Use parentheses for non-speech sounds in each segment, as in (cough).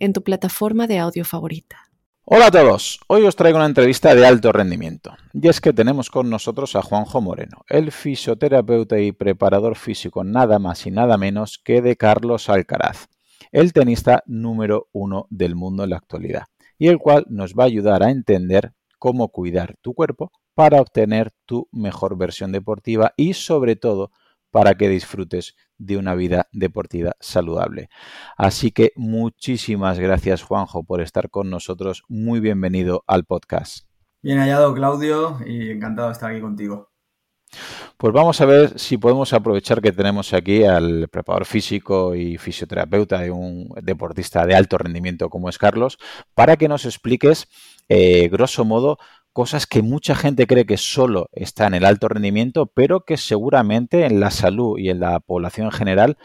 en tu plataforma de audio favorita. Hola a todos, hoy os traigo una entrevista de alto rendimiento. Y es que tenemos con nosotros a Juanjo Moreno, el fisioterapeuta y preparador físico nada más y nada menos que de Carlos Alcaraz, el tenista número uno del mundo en la actualidad, y el cual nos va a ayudar a entender cómo cuidar tu cuerpo para obtener tu mejor versión deportiva y sobre todo para que disfrutes de una vida deportiva saludable. Así que muchísimas gracias Juanjo por estar con nosotros. Muy bienvenido al podcast. Bien hallado Claudio y encantado de estar aquí contigo. Pues vamos a ver si podemos aprovechar que tenemos aquí al preparador físico y fisioterapeuta de un deportista de alto rendimiento como es Carlos, para que nos expliques, eh, grosso modo, cosas que mucha gente cree que solo está en el alto rendimiento, pero que seguramente en la salud y en la población en general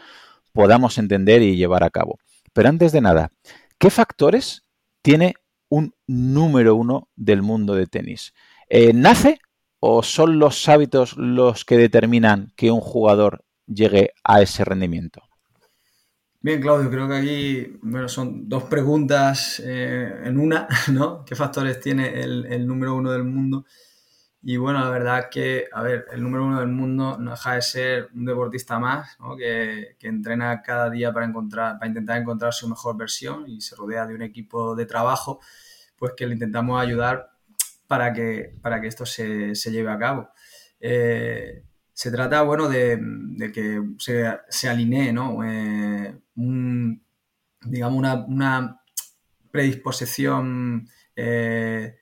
podamos entender y llevar a cabo. Pero antes de nada, ¿qué factores tiene un número uno del mundo de tenis? Eh, ¿Nace o son los hábitos los que determinan que un jugador llegue a ese rendimiento? Bien, Claudio, creo que aquí bueno, son dos preguntas eh, en una, (laughs) ¿no? ¿Qué factores tiene el, número uno del mundo? Y bueno, la verdad que, a ver, el número uno del mundo no deja de ser un deportista más, que, que, entrena cada día para, encontrar, para intentar encontrar su mejor versión y se rodea de un equipo de trabajo, pues que le intentamos ayudar para que, para que esto se, se lleve a cabo. Eh, se trata, bueno, de, que se, se, alinee, ¿no? Eh, digamos, una, predisposición eh,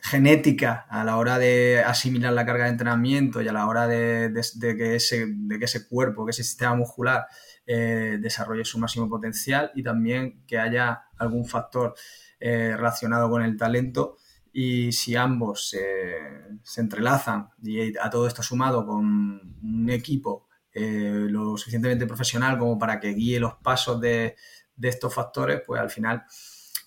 genética a la hora de asimilar la carga de entrenamiento y a la hora de, que, ese, que ese cuerpo, que ese sistema muscular eh, desarrolle su máximo potencial y también que haya algún factor relacionado con el talento y si ambos se entrelazan y a todo esto sumado con un equipo eh, lo suficientemente profesional como para que guíe los pasos de, estos factores, pues al final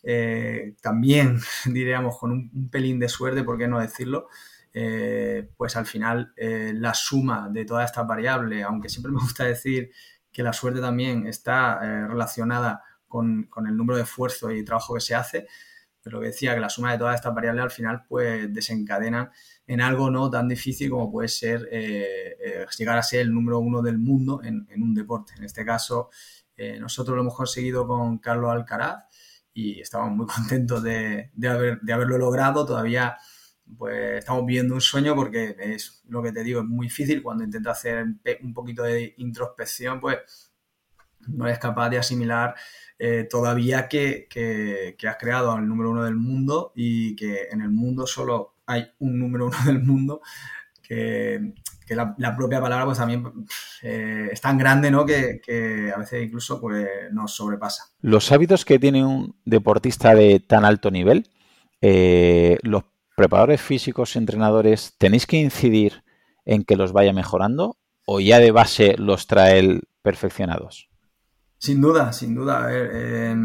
eh, también (laughs) diríamos con un, pelín de suerte, ¿por qué no decirlo? Eh, pues al final la suma de todas estas variables, aunque siempre (laughs) me gusta decir que la suerte también está relacionada con, con el número de esfuerzo y trabajo que se hace, pero lo que decía, que la suma de todas estas variables al final pues desencadenan en algo no tan difícil como puede ser eh, eh, llegar a ser el número uno del mundo en, un deporte. En este caso, eh, nosotros lo hemos conseguido con Carlos Alcaraz y estamos muy (laughs) contentos de, de haberlo logrado. Todavía pues estamos viendo un sueño porque es lo que te digo, es muy difícil cuando intentas hacer un poquito de introspección, pues no eres capaz de asimilar todavía que, que, has creado al número uno del mundo y que en el mundo solo hay un número uno del mundo que, la, propia palabra pues también eh, es tan grande ¿no? que, a veces incluso pues, nos sobrepasa. Los hábitos que tiene un deportista de tan alto nivel, eh, los preparadores físicos, entrenadores, ¿tenéis que incidir en que los vaya mejorando o ya de base los trae perfeccionados? Sin duda, sin duda. Ver,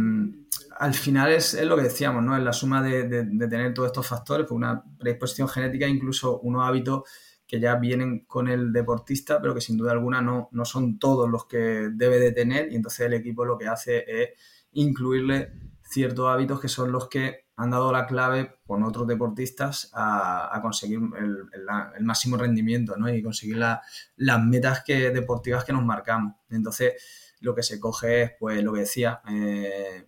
al final es, lo que decíamos, ¿no? Es la suma de, tener todos estos factores, pues una predisposición genética, incluso unos hábitos que ya vienen con el deportista, pero que sin duda alguna no, no son todos los que debe de tener y entonces el equipo lo que hace es incluirle ciertos hábitos que son los que han dado la clave con otros deportistas a, conseguir el, máximo rendimiento ¿no? y conseguir las metas que, deportivas que nos marcamos. Entonces, lo que se coge es, pues, lo que decía, eh,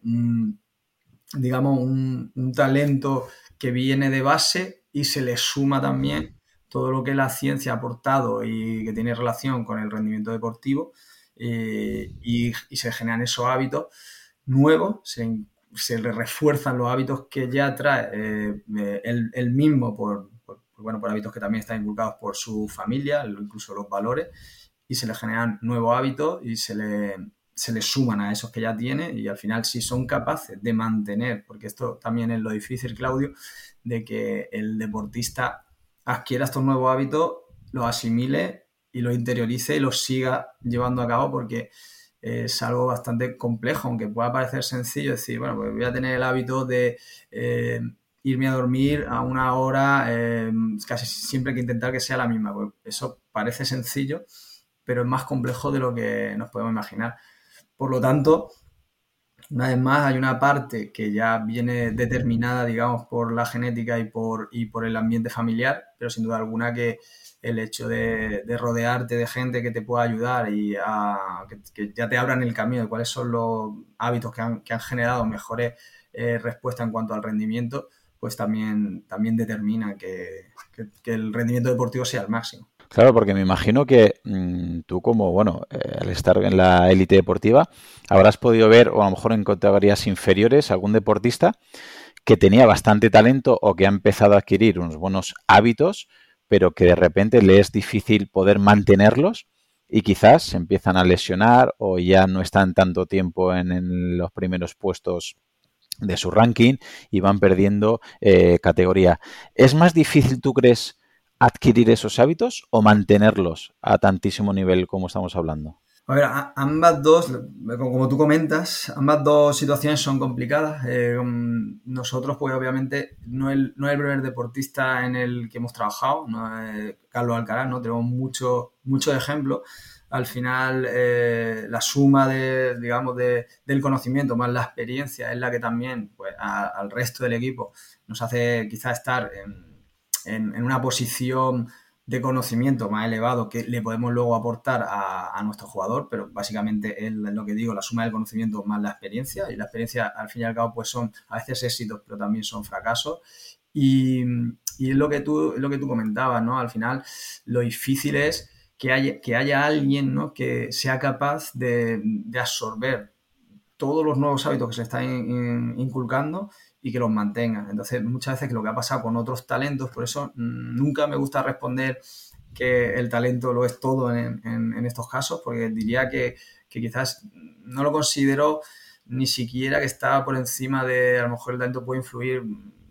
digamos, un, talento que viene de base y se le suma también todo lo que la ciencia ha aportado y que tiene relación con el rendimiento deportivo eh, y, se generan esos hábitos nuevos, se, le refuerzan los hábitos que ya trae eh, él, mismo por, bueno, por hábitos que también están inculcados por su familia, incluso los valores, y se le generan nuevos hábitos y se le se le suman a esos que ya tiene y al final si son capaces de mantener, porque esto también es lo difícil, Claudio, de que el deportista adquiera estos nuevos hábitos, los asimile y los interiorice y los siga llevando a cabo porque es algo bastante complejo, aunque pueda parecer sencillo decir, bueno, pues voy a tener el hábito de eh, irme a dormir a una hora, eh, casi siempre hay que intentar que sea la misma. Pues eso parece sencillo, pero es más complejo de lo que nos podemos imaginar. Por lo tanto, una vez más, hay una parte que ya viene determinada, digamos, por la genética y por, y por el ambiente familiar, pero sin duda alguna que el hecho de, rodearte de gente que te pueda ayudar y que, ya te abran el camino de cuáles son los hábitos que han, generado mejores eh, respuestas en cuanto al rendimiento, pues también, también determina que, el rendimiento deportivo sea el máximo. Claro, porque me imagino que mm, tú como, bueno, eh, al estar en la élite deportiva, habrás podido ver, o a lo mejor en categorías inferiores, algún deportista que tenía bastante talento o que ha empezado a adquirir unos buenos hábitos, pero que de repente le es difícil poder mantenerlos y quizás se empiezan a lesionar o ya no están tanto tiempo en, los primeros puestos de su ranking y van perdiendo eh, categoría. ¿Es más difícil, tú crees, adquirir esos hábitos o mantenerlos a tantísimo nivel como estamos hablando? A ver, ambas dos, como tú comentas, ambas dos situaciones son complicadas. Eh, nosotros, pues obviamente, no es, el, no el primer deportista en el que hemos trabajado, no es Carlos Alcaraz, ¿no? Tenemos muchos mucho ejemplos. Al final, eh, la suma de, digamos, de, del conocimiento más la experiencia es la que también, pues, al resto del equipo nos hace quizá estar en, en una posición de conocimiento más elevado que le podemos luego aportar a, nuestro jugador, pero básicamente es lo que digo, la suma del conocimiento más la experiencia, y la experiencia al fin y al cabo pues son a veces éxitos, pero también son fracasos, y, es lo que tú, lo que tú comentabas, ¿no? Al final lo difícil es que haya, que haya alguien ¿no? que sea capaz de, absorber todos los nuevos hábitos que se están inculcando y que los mantengan. Entonces, muchas veces lo que ha pasado con otros talentos, por eso mm, nunca me gusta responder que el talento lo es todo en, estos casos, porque diría que, quizás no lo considero ni siquiera que está por encima de, a lo mejor el talento puede influir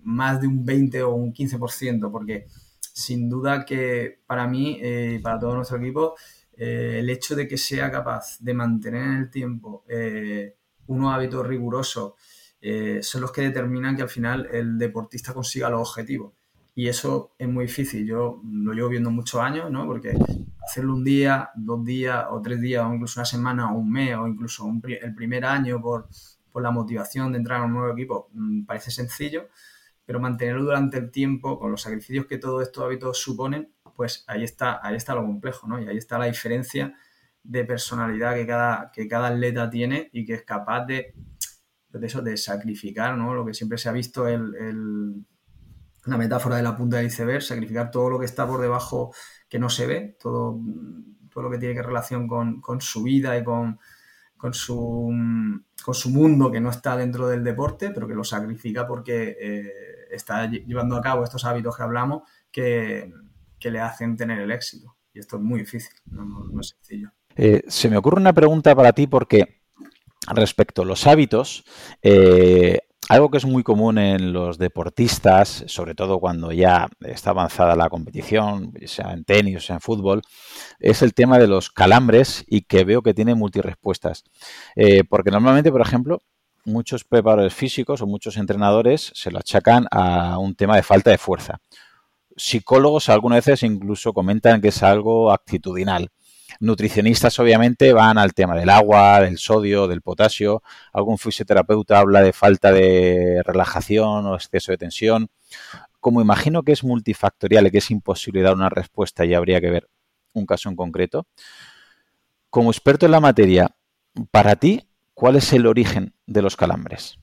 más de un 20 o un 15%, porque sin duda que para mí eh, y para todo nuestro equipo, eh, el hecho de que sea capaz de mantener en el tiempo eh, unos hábitos rigurosos, eh, son los que determinan que al final el deportista consiga los objetivos. Y eso es muy difícil. Yo lo llevo viendo muchos años, ¿no? Porque hacerlo un día, dos días o tres días o incluso una semana o un mes o incluso el primer año por, por, la motivación de entrar a un nuevo equipo mm, parece sencillo, pero mantenerlo durante el tiempo con los sacrificios que todos estos hábitos suponen, pues ahí está, ahí está lo complejo, ¿no? Y ahí está la diferencia de personalidad que cada, que cada atleta tiene y que es capaz de de eso, de sacrificar, ¿no? Lo que siempre se ha visto, el, la metáfora de la punta del iceberg, sacrificar todo lo que está por debajo que no se ve, todo, todo lo que tiene que relación con, su vida y con, con, su, con su mundo que no está dentro del deporte, pero que lo sacrifica porque eh, está llevando a cabo estos hábitos que hablamos que, le hacen tener el éxito. Y esto es muy difícil, no, es sencillo. Eh, se me ocurre una pregunta para ti porque respecto a los hábitos, eh, algo que es muy común en los deportistas, sobre todo cuando ya está avanzada la competición, sea en tenis, o sea en fútbol, es el tema de los calambres y que veo que tiene multirespuestas. Eh, porque normalmente, por ejemplo, muchos preparadores físicos o muchos entrenadores se lo achacan a un tema de falta de fuerza. Psicólogos algunas veces incluso comentan que es algo actitudinal. Nutricionistas obviamente van al tema del agua, del sodio, del potasio. Algún fisioterapeuta habla de falta de relajación o exceso de tensión. Como imagino que es multifactorial y que es imposible dar una respuesta y habría que ver un caso en concreto, como experto en la materia, para ti, ¿cuál es el origen de los calambres?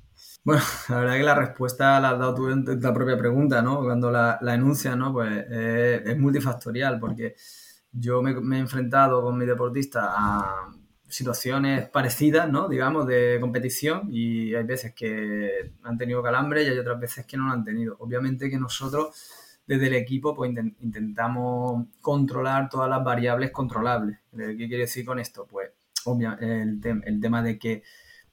Bueno, la verdad que la respuesta la has dado tú en la propia pregunta, ¿no? Cuando la, la ¿no? Pues eh, es multifactorial, porque yo me, he enfrentado con mi deportista a situaciones parecidas, ¿no? Digamos, de competición y hay veces que han tenido calambre y hay otras veces que no lo han tenido. Obviamente que nosotros desde el equipo pues intentamos controlar todas las variables controlables. ¿Qué quiere decir con esto? Pues el, el tema de que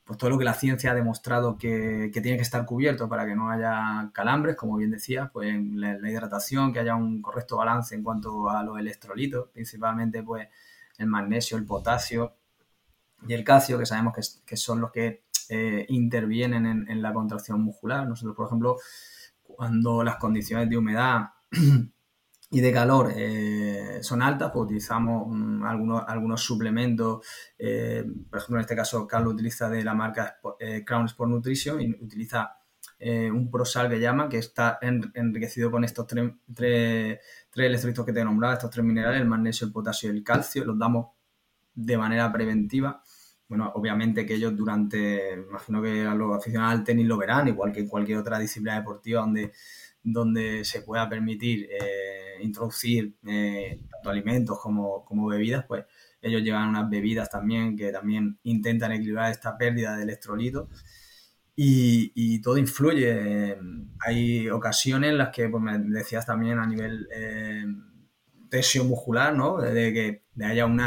pues todo lo que la ciencia ha demostrado que, tiene que estar cubierto para que no haya calambres, como bien decía, pues la, hidratación, que haya un correcto balance en cuanto a los electrolitos, principalmente pues el magnesio, el potasio y el calcio, que sabemos que, son los que eh, intervienen en, en, la contracción muscular. Nosotros, por ejemplo, cuando las condiciones de humedad (clears throat) y de calor eh, son altas, pues utilizamos mm, algunos, algunos suplementos. Eh, por ejemplo, en este caso, Carlos utiliza de la marca eh, Crown Sport Nutrition y utiliza un prosal que llama, que está enriquecido con estos tres, tres, electrolitos que te he nombrado, estos tres minerales, el magnesio, el potasio y el calcio. Los damos de manera preventiva. Bueno, obviamente que ellos durante, imagino que los aficionados al tenis lo verán, igual que en cualquier otra disciplina deportiva donde donde se pueda permitir eh, introducir eh, tanto alimentos como, bebidas, pues ellos llevan unas bebidas también que también intentan equilibrar esta pérdida de electrolitos y, todo influye. Hay ocasiones en las que, pues me decías también a nivel eh, tensión muscular, ¿no? De que haya un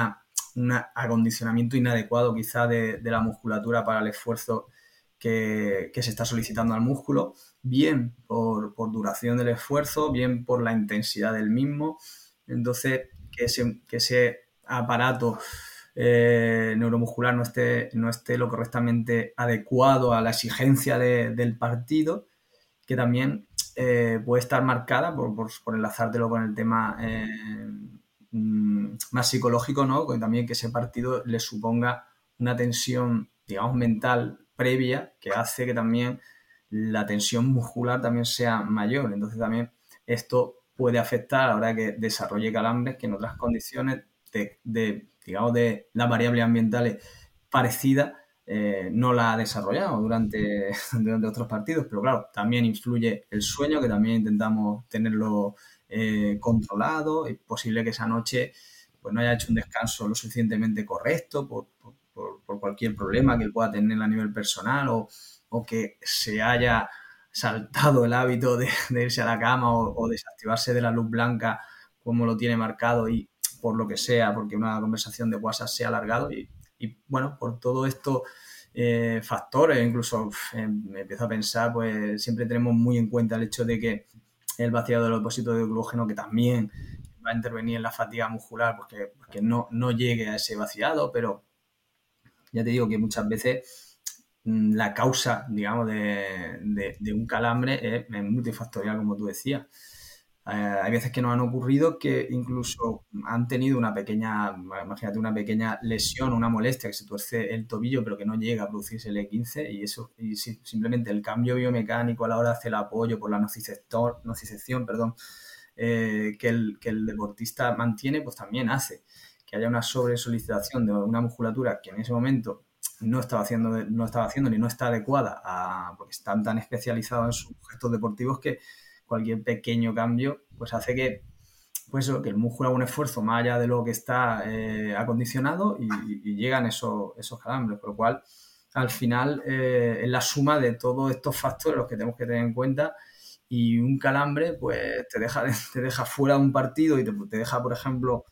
acondicionamiento inadecuado quizá de, la musculatura para el esfuerzo que, que se está solicitando al músculo bien por, duración del esfuerzo, bien por la intensidad del mismo. Entonces, que ese, que ese aparato eh, neuromuscular no esté, no esté lo correctamente adecuado a la exigencia del partido, que también eh, puede estar marcada, por, por, enlazártelo con el tema eh, mm, más psicológico, ¿no? también que ese partido le suponga una tensión, digamos, mental previa que hace que también la tensión muscular también sea mayor. Entonces también esto puede afectar a la hora que desarrolle calambres que en otras condiciones de, digamos, de las variables ambientales parecidas eh, no la ha desarrollado durante, (laughs) durante otros partidos. Pero claro, también influye el sueño, que también intentamos tenerlo eh, controlado. Es posible que esa noche pues, no haya hecho un descanso lo suficientemente correcto por, por cualquier problema que pueda tener a nivel personal o, o que se haya saltado el hábito de, (laughs) irse a la cama o, desactivarse de la luz blanca como lo tiene marcado y por lo que sea, porque una conversación de WhatsApp se ha alargado y, bueno, por todo esto eh, factores, incluso em, me empiezo a pensar, pues siempre tenemos muy en cuenta el hecho de que el vaciado del depósito de glucógeno que también va a intervenir en la fatiga muscular, porque, porque no, no llegue a ese vaciado, pero ya te digo que muchas veces la causa, digamos, de, un calambre es, multifactorial, como tú decías. Eh, hay veces que nos han ocurrido que incluso han tenido una pequeña, imagínate, una pequeña lesión, una molestia, que se tuerce el tobillo, pero que no llega a producirse el E15, y eso, y simplemente el cambio biomecánico a la hora de hacer el apoyo por la nocicepción, perdón, eh, que, el, que el deportista mantiene, pues también hace que haya una sobresolicitación de una musculatura que en ese momento no estaba haciendo, no estaba haciendo ni no está adecuada a, porque están tan especializados en sus gestos deportivos que cualquier pequeño cambio pues hace que pues que el músculo haga un esfuerzo más allá de lo que está eh, acondicionado y, llegan esos, esos calambres, por lo cual al final eh, es la suma de todos estos factores los que tenemos que tener en cuenta y un calambre pues te deja, (laughs) te deja fuera de un partido y te, te deja, por ejemplo,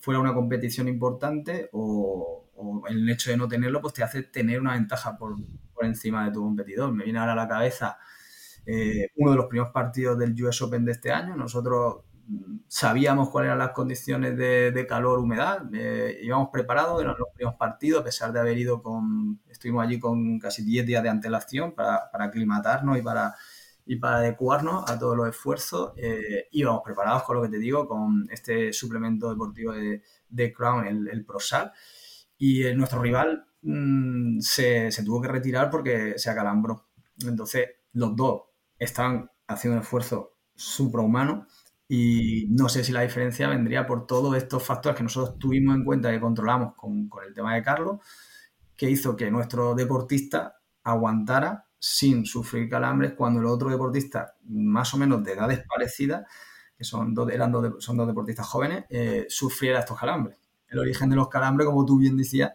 fuera una competición importante o, el hecho de no tenerlo, pues te hace tener una ventaja por, encima de tu competidor. Me viene ahora a la cabeza eh, uno de los primeros partidos del US Open de este año. Nosotros mm, sabíamos cuáles eran las condiciones de, calor, humedad, eh, íbamos preparados, eran los primeros partidos, a pesar de haber ido con, estuvimos allí con casi 10 días de antelación para, para aclimatarnos y para, y para adecuarnos a todos los esfuerzos. Eh, íbamos preparados con lo que te digo, con este suplemento deportivo de, de Crown, el, el Prosal y eh, nuestro rival mm, se, tuvo que retirar porque se acalambró. Entonces, los dos estaban haciendo un esfuerzo suprahumano y no sé si la diferencia vendría por todos estos factores que nosotros tuvimos en cuenta y controlamos con, el tema de Carlos, que hizo que nuestro deportista aguantara sin sufrir calambres cuando el otro deportista, más o menos de edades parecidas, que son dos, eran dos, son dos deportistas jóvenes, eh, sufriera estos calambres el origen de los calambres, como tú bien decías,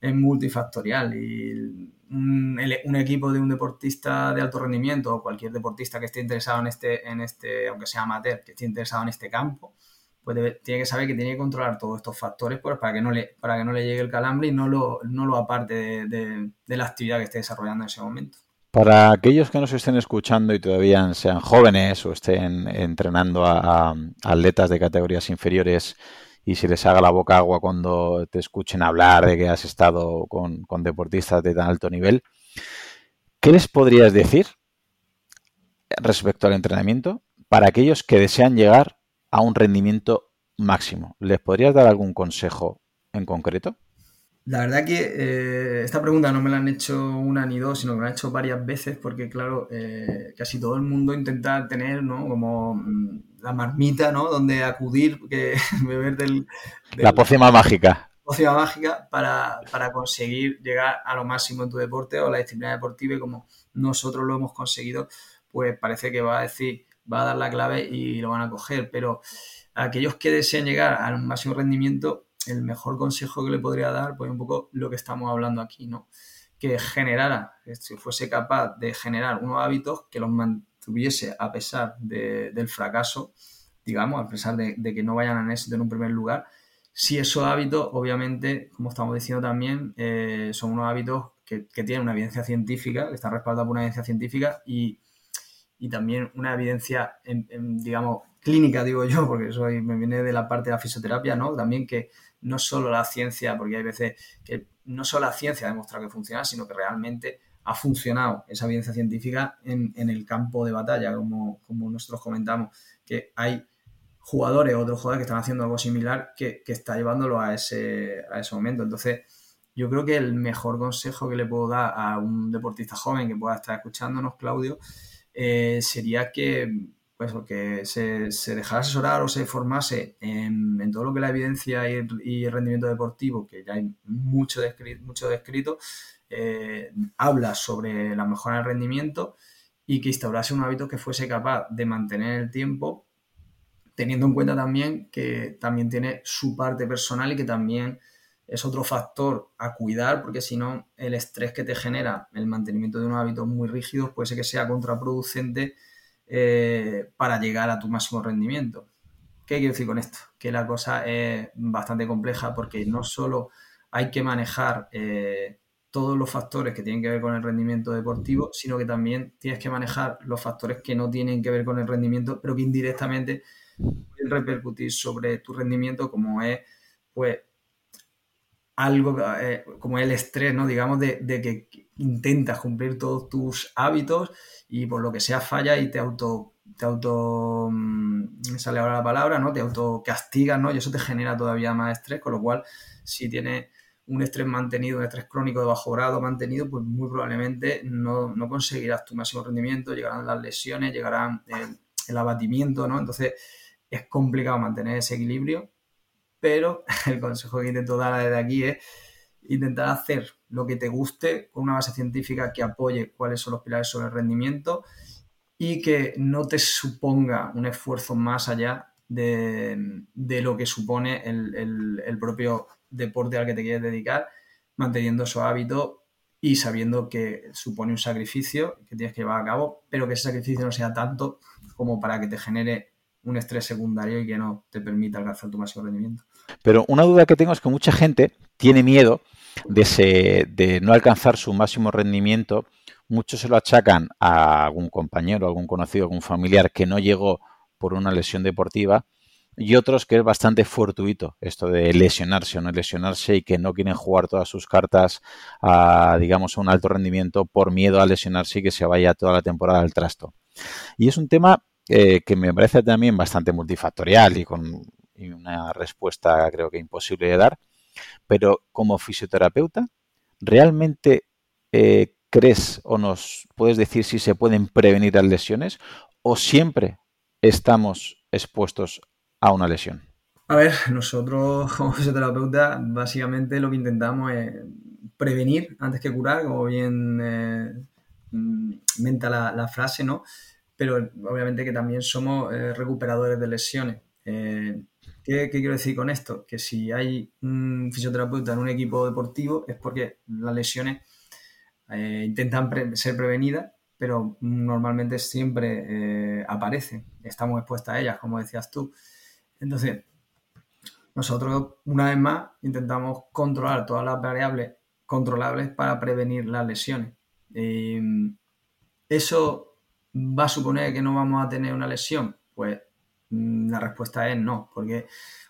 es multifactorial y un, equipo de un deportista de alto rendimiento o cualquier deportista que esté interesado en este, en este, aunque sea amateur, que esté interesado en este campo, pues tiene que saber que tiene que controlar todos estos factores pues, para, que no le, para que no le llegue el calambre y no lo, no lo aparte de, la actividad que esté desarrollando en ese momento. Para aquellos que nos estén escuchando y todavía sean jóvenes o estén entrenando a, atletas de categorías inferiores y si les haga la boca agua cuando te escuchen hablar de que has estado con, con deportistas de tan alto nivel, ¿qué les podrías decir respecto al entrenamiento para aquellos que desean llegar a un rendimiento máximo. ¿Les podrías dar algún consejo en concreto? La verdad que eh, esta pregunta no me la han hecho una ni dos, sino que me la han hecho varias veces porque, claro, eh, casi todo el mundo intenta tener, ¿no? Como mm, la marmita, ¿no? Donde acudir, que (laughs) beber del... la pócima mágica. Pócima mágica para, para, conseguir llegar a lo máximo en tu deporte o la disciplina deportiva y como nosotros lo hemos conseguido, pues parece que va a decir, va a dar la clave y lo van a coger. Pero a aquellos que desean llegar al máximo rendimiento, el mejor consejo que le podría dar, pues un poco lo que estamos hablando aquí, ¿no? Que generara, si fuese capaz de generar unos hábitos que los mantuviese a pesar del fracaso, digamos, a pesar de, que no vayan a éxito en un primer lugar, si esos hábitos, obviamente, como estamos diciendo también, eh, son unos hábitos que, que, tienen una evidencia científica, que están respaldados por una evidencia científica y y también una evidencia, digamos, clínica, digo yo, (laughs) porque soy, me viene de la parte de la fisioterapia, ¿no? También que no solo la ciencia, porque hay veces que no solo la ciencia ha demostrado que funciona, sino que realmente ha funcionado esa evidencia científica en, el campo de batalla, como, nosotros comentamos, que hay jugadores, otros jugadores que están haciendo algo similar que, está llevándolo a ese, a ese momento. Entonces, yo creo que el mejor consejo que le puedo dar a un deportista joven que pueda estar escuchándonos, Claudio, eh, sería que, pues, que se, se, dejara asesorar o se formase en, todo lo que es la evidencia y, el rendimiento deportivo, que ya hay mucho descrito, mucho descrito eh, habla sobre la mejora del rendimiento y que instaurase un hábito que fuese capaz de mantener el tiempo, teniendo en cuenta también que también tiene su parte personal y que también es otro factor a cuidar porque si no el estrés que te genera el mantenimiento de unos hábitos muy rígidos puede ser que sea contraproducente eh, para llegar a tu máximo rendimiento. ¿Qué quiero decir con esto? Que la cosa es bastante compleja porque no solo hay que manejar eh, todos los factores que tienen que ver con el rendimiento deportivo, sino que también tienes que manejar los factores que no tienen que ver con el rendimiento, pero que indirectamente pueden repercutir sobre tu rendimiento, como es pues algo eh, como el estrés, ¿no? Digamos, de, que intentas cumplir todos tus hábitos y por lo que sea falla y te auto, te auto, mm, sale ahora la palabra, ¿no? Te auto castigas, ¿no? Y eso te genera todavía más estrés, con lo cual, si tienes un estrés mantenido, un estrés crónico de bajo grado mantenido, pues muy probablemente no, conseguirás tu máximo rendimiento, llegarán las lesiones, llegarán el, el abatimiento, ¿no? Entonces, es complicado mantener ese equilibrio pero (laughs) el consejo que intento dar desde aquí es intentar hacer lo que te guste con una base científica que apoye cuáles son los pilares sobre el rendimiento y que no te suponga un esfuerzo más allá de, lo que supone el, propio deporte al que te quieres dedicar, manteniendo esos hábitos y sabiendo que supone un sacrificio que tienes que llevar a cabo, pero que ese sacrificio no sea tanto como para que te genere un estrés secundario y que no te permita alcanzar tu máximo rendimiento. Pero una duda que tengo es que mucha gente tiene miedo de, de no alcanzar su máximo rendimiento. Muchos se lo achacan a algún compañero, algún conocido, algún familiar que no llegó por una lesión deportiva y otros que es bastante fortuito esto de lesionarse o no lesionarse y que no quieren jugar todas sus cartas a, digamos, a un alto rendimiento por miedo a lesionarse y que se vaya toda la temporada al trasto. Y es un tema eh, que me parece también bastante multifactorial y con una respuesta creo que imposible de dar, pero como fisioterapeuta, ¿realmente eh, crees o nos puedes decir si se pueden prevenir las lesiones o siempre estamos expuestos a una lesión? A ver, nosotros como fisioterapeuta básicamente lo que intentamos es prevenir antes que curar, como bien eh, menta la frase, ¿no? pero obviamente que también somos eh, recuperadores de lesiones. Eh, ¿qué, quiero decir con esto? Que si hay un fisioterapeuta en un equipo deportivo es porque las lesiones eh, intentan ser prevenidas, pero normalmente siempre aparecen, estamos expuestos a ellas, como decías tú. Entonces, nosotros, una vez más, intentamos controlar todas las variables controlables para prevenir las lesiones. Em, ¿Eso va a suponer que no vamos a tener una lesión? Pues la respuesta es no, porque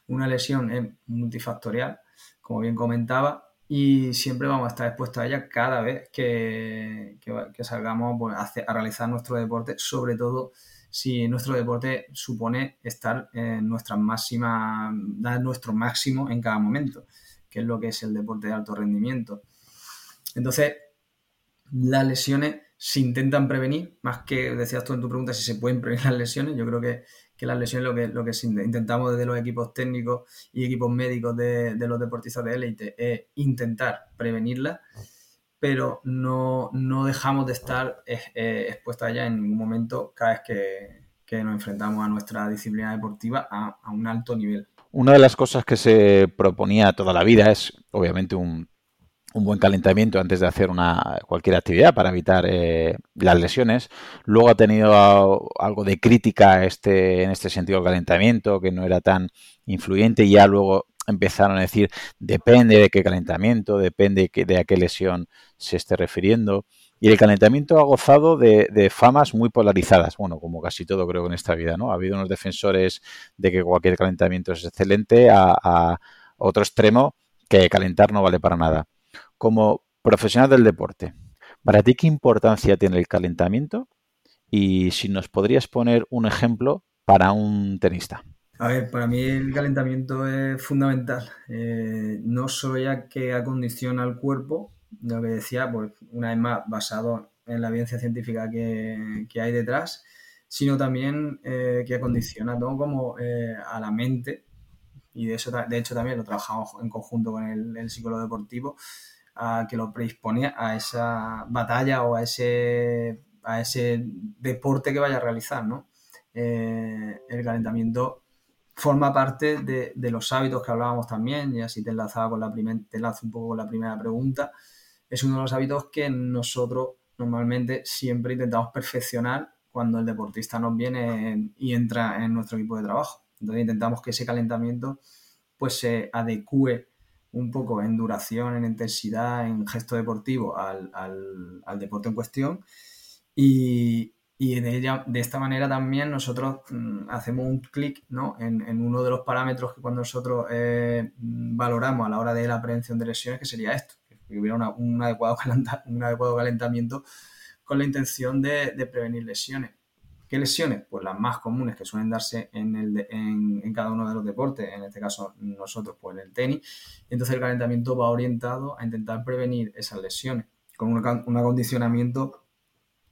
una lesión es multifactorial, como bien comentaba, y siempre vamos a estar expuestos a ella cada vez que, salgamos pues, a, realizar nuestro deporte, sobre todo si nuestro deporte supone estar en nuestra máxima, dar nuestro máximo en cada momento, que es lo que es el deporte de alto rendimiento. Entonces, las lesiones se intentan prevenir, más que decías tú en tu pregunta si se pueden prevenir las lesiones, yo creo que, las lesiones lo que, lo que intentamos desde los equipos técnicos y equipos médicos de, los deportistas de élite es intentar prevenirlas, pero no, dejamos de estar eh, expuestos allá en ningún momento cada vez que, nos enfrentamos a nuestra disciplina deportiva a un alto nivel. Una de las cosas que se proponía toda la vida es, obviamente, un, un buen calentamiento antes de hacer una, cualquier actividad para evitar eh, las lesiones. Luego ha tenido algo de crítica este, en este sentido el calentamiento, que no era tan influyente y ya luego empezaron a decir depende de qué calentamiento, depende de a qué lesión se esté refiriendo. Y el calentamiento ha gozado de, famas muy polarizadas, bueno, como casi todo creo en esta vida, ¿no? Ha habido unos defensores de que cualquier calentamiento es excelente a, a otro extremo que calentar no vale para nada como profesional del deporte, ¿para ti qué importancia tiene el calentamiento? Y si nos podrías poner un ejemplo para un tenista. A ver, para mí el calentamiento es fundamental. Eh, no solo ya que acondiciona el cuerpo, lo que decía, pues una vez más basado en la evidencia científica que, hay detrás, sino también eh, que acondiciona todo como eh, a la mente, y de eso de hecho también lo trabajamos en conjunto con el, el psicólogo deportivo, a que lo predispone a esa batalla o a ese, a ese deporte que vaya a realizar, ¿no? Eh, el calentamiento forma parte de, los hábitos que hablábamos también, y así te enlazaba con la primera, te enlazo un poco con la primera pregunta. Es uno de los hábitos que nosotros normalmente siempre intentamos perfeccionar cuando el deportista nos viene y entra en nuestro equipo de trabajo. Entonces intentamos que ese calentamiento pues se adecue un poco en duración, en intensidad, en gesto deportivo al, deporte en cuestión. Y, de, ella, de esta manera también nosotros mm, hacemos un clic ¿no? en, uno de los parámetros que cuando nosotros eh, valoramos a la hora de la prevención de lesiones, que sería esto, que hubiera (laughs) un adecuado calentamiento con la intención de prevenir lesiones. ¿Qué lesiones? Pues las más comunes que suelen darse en, cada uno de los deportes, en este caso nosotros, pues el tenis. Entonces el calentamiento va orientado a intentar prevenir esas lesiones con un, acondicionamiento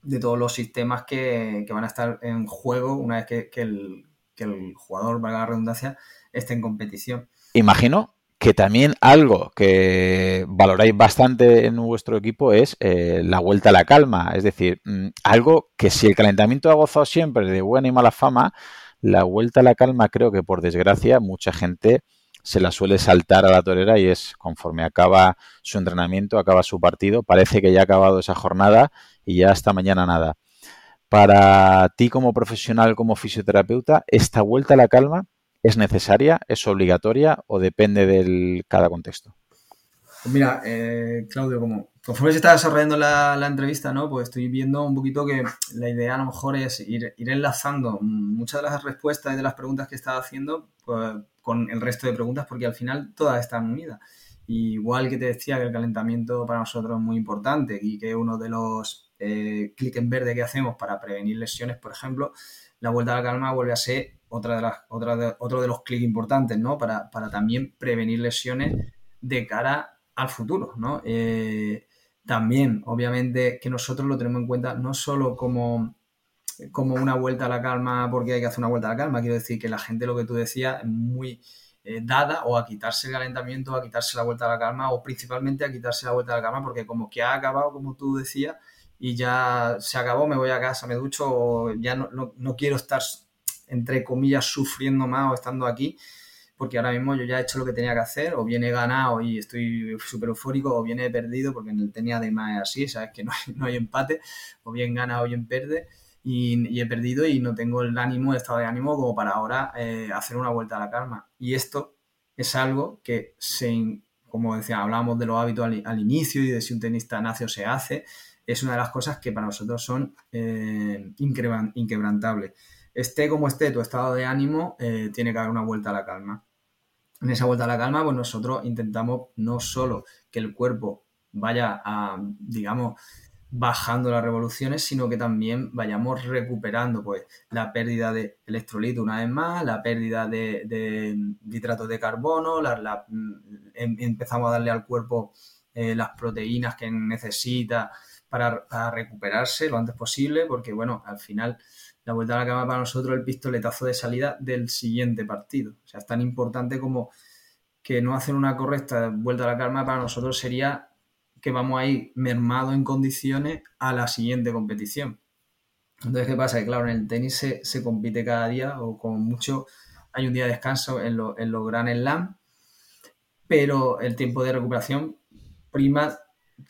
de todos los sistemas que, van a estar en juego una vez que, el, que el jugador, valga la redundancia, esté en competición. Imagino que también algo que valoráis bastante en vuestro equipo es eh, la vuelta a la calma. Es decir, mm, algo que si el calentamiento ha gozado siempre de buena y mala fama, la vuelta a la calma creo que por desgracia mucha gente se la suele saltar a la torera y es conforme acaba su entrenamiento, acaba su partido, parece que ya ha acabado esa jornada y ya hasta mañana nada. Para ti como profesional, como fisioterapeuta, esta vuelta a la calma ¿Es necesaria? ¿Es obligatoria o depende de cada contexto? Pues mira, eh, Claudio, como conforme se está desarrollando la, entrevista, ¿no? Pues estoy viendo un poquito que la idea a lo mejor es ir, enlazando muchas de las respuestas y de las preguntas que estaba haciendo pues, con el resto de preguntas, porque al final todas están unidas. igual que te decía que el calentamiento para nosotros es muy importante y que uno de los eh, clic en verde que hacemos para prevenir lesiones, por ejemplo, la vuelta a la calma vuelve a ser otra de las, otra otro de los clics importantes, ¿no? Para, también prevenir lesiones de cara al futuro, ¿no? Eh, también, obviamente, que nosotros lo tenemos en cuenta no solo como, como una vuelta a la calma porque hay que hacer una vuelta a la calma, quiero decir que la gente, lo que tú decías, es muy eh, dada o a quitarse el calentamiento, a quitarse la vuelta a la calma o principalmente a quitarse la vuelta a la calma porque como que ha acabado, como tú decías, y ya se acabó, me voy a casa, me ducho, ya no, quiero estar, entre comillas, sufriendo más o estando aquí, porque ahora mismo yo ya he hecho lo que tenía que hacer, o viene ganado y estoy súper eufórico, o viene perdido, porque en el tenía de más así, sabes que no hay, no hay empate, o bien gana o bien pierde, y, he perdido y no tengo el ánimo, el estado de ánimo como para ahora eh, hacer una vuelta a la calma. Y esto es algo que como decía, hablábamos de los hábitos al, inicio y de si un tenista nace o se hace, es una de las cosas que para nosotros son eh, inquebrantables. Esté como esté tu estado de ánimo, eh, tiene que haber una vuelta a la calma. En esa vuelta a la calma, pues nosotros intentamos no solo que el cuerpo vaya a, digamos, bajando las revoluciones, sino que también vayamos recuperando pues la pérdida de electrolito una vez más, la pérdida de, de hidratos de carbono, mm, em, empezamos a darle al cuerpo eh, las proteínas que necesita para, recuperarse lo antes posible, porque bueno, al final la vuelta a la cama para nosotros el pistoletazo de salida del siguiente partido. O sea, es tan importante como que no hacer una correcta vuelta a la calma para nosotros sería que vamos a ir mermado en condiciones a la siguiente competición. Entonces, ¿qué pasa? Que claro, en el tenis se, compite cada día o como mucho hay un día de descanso en, en los Grand Slam, pero el tiempo de recuperación prima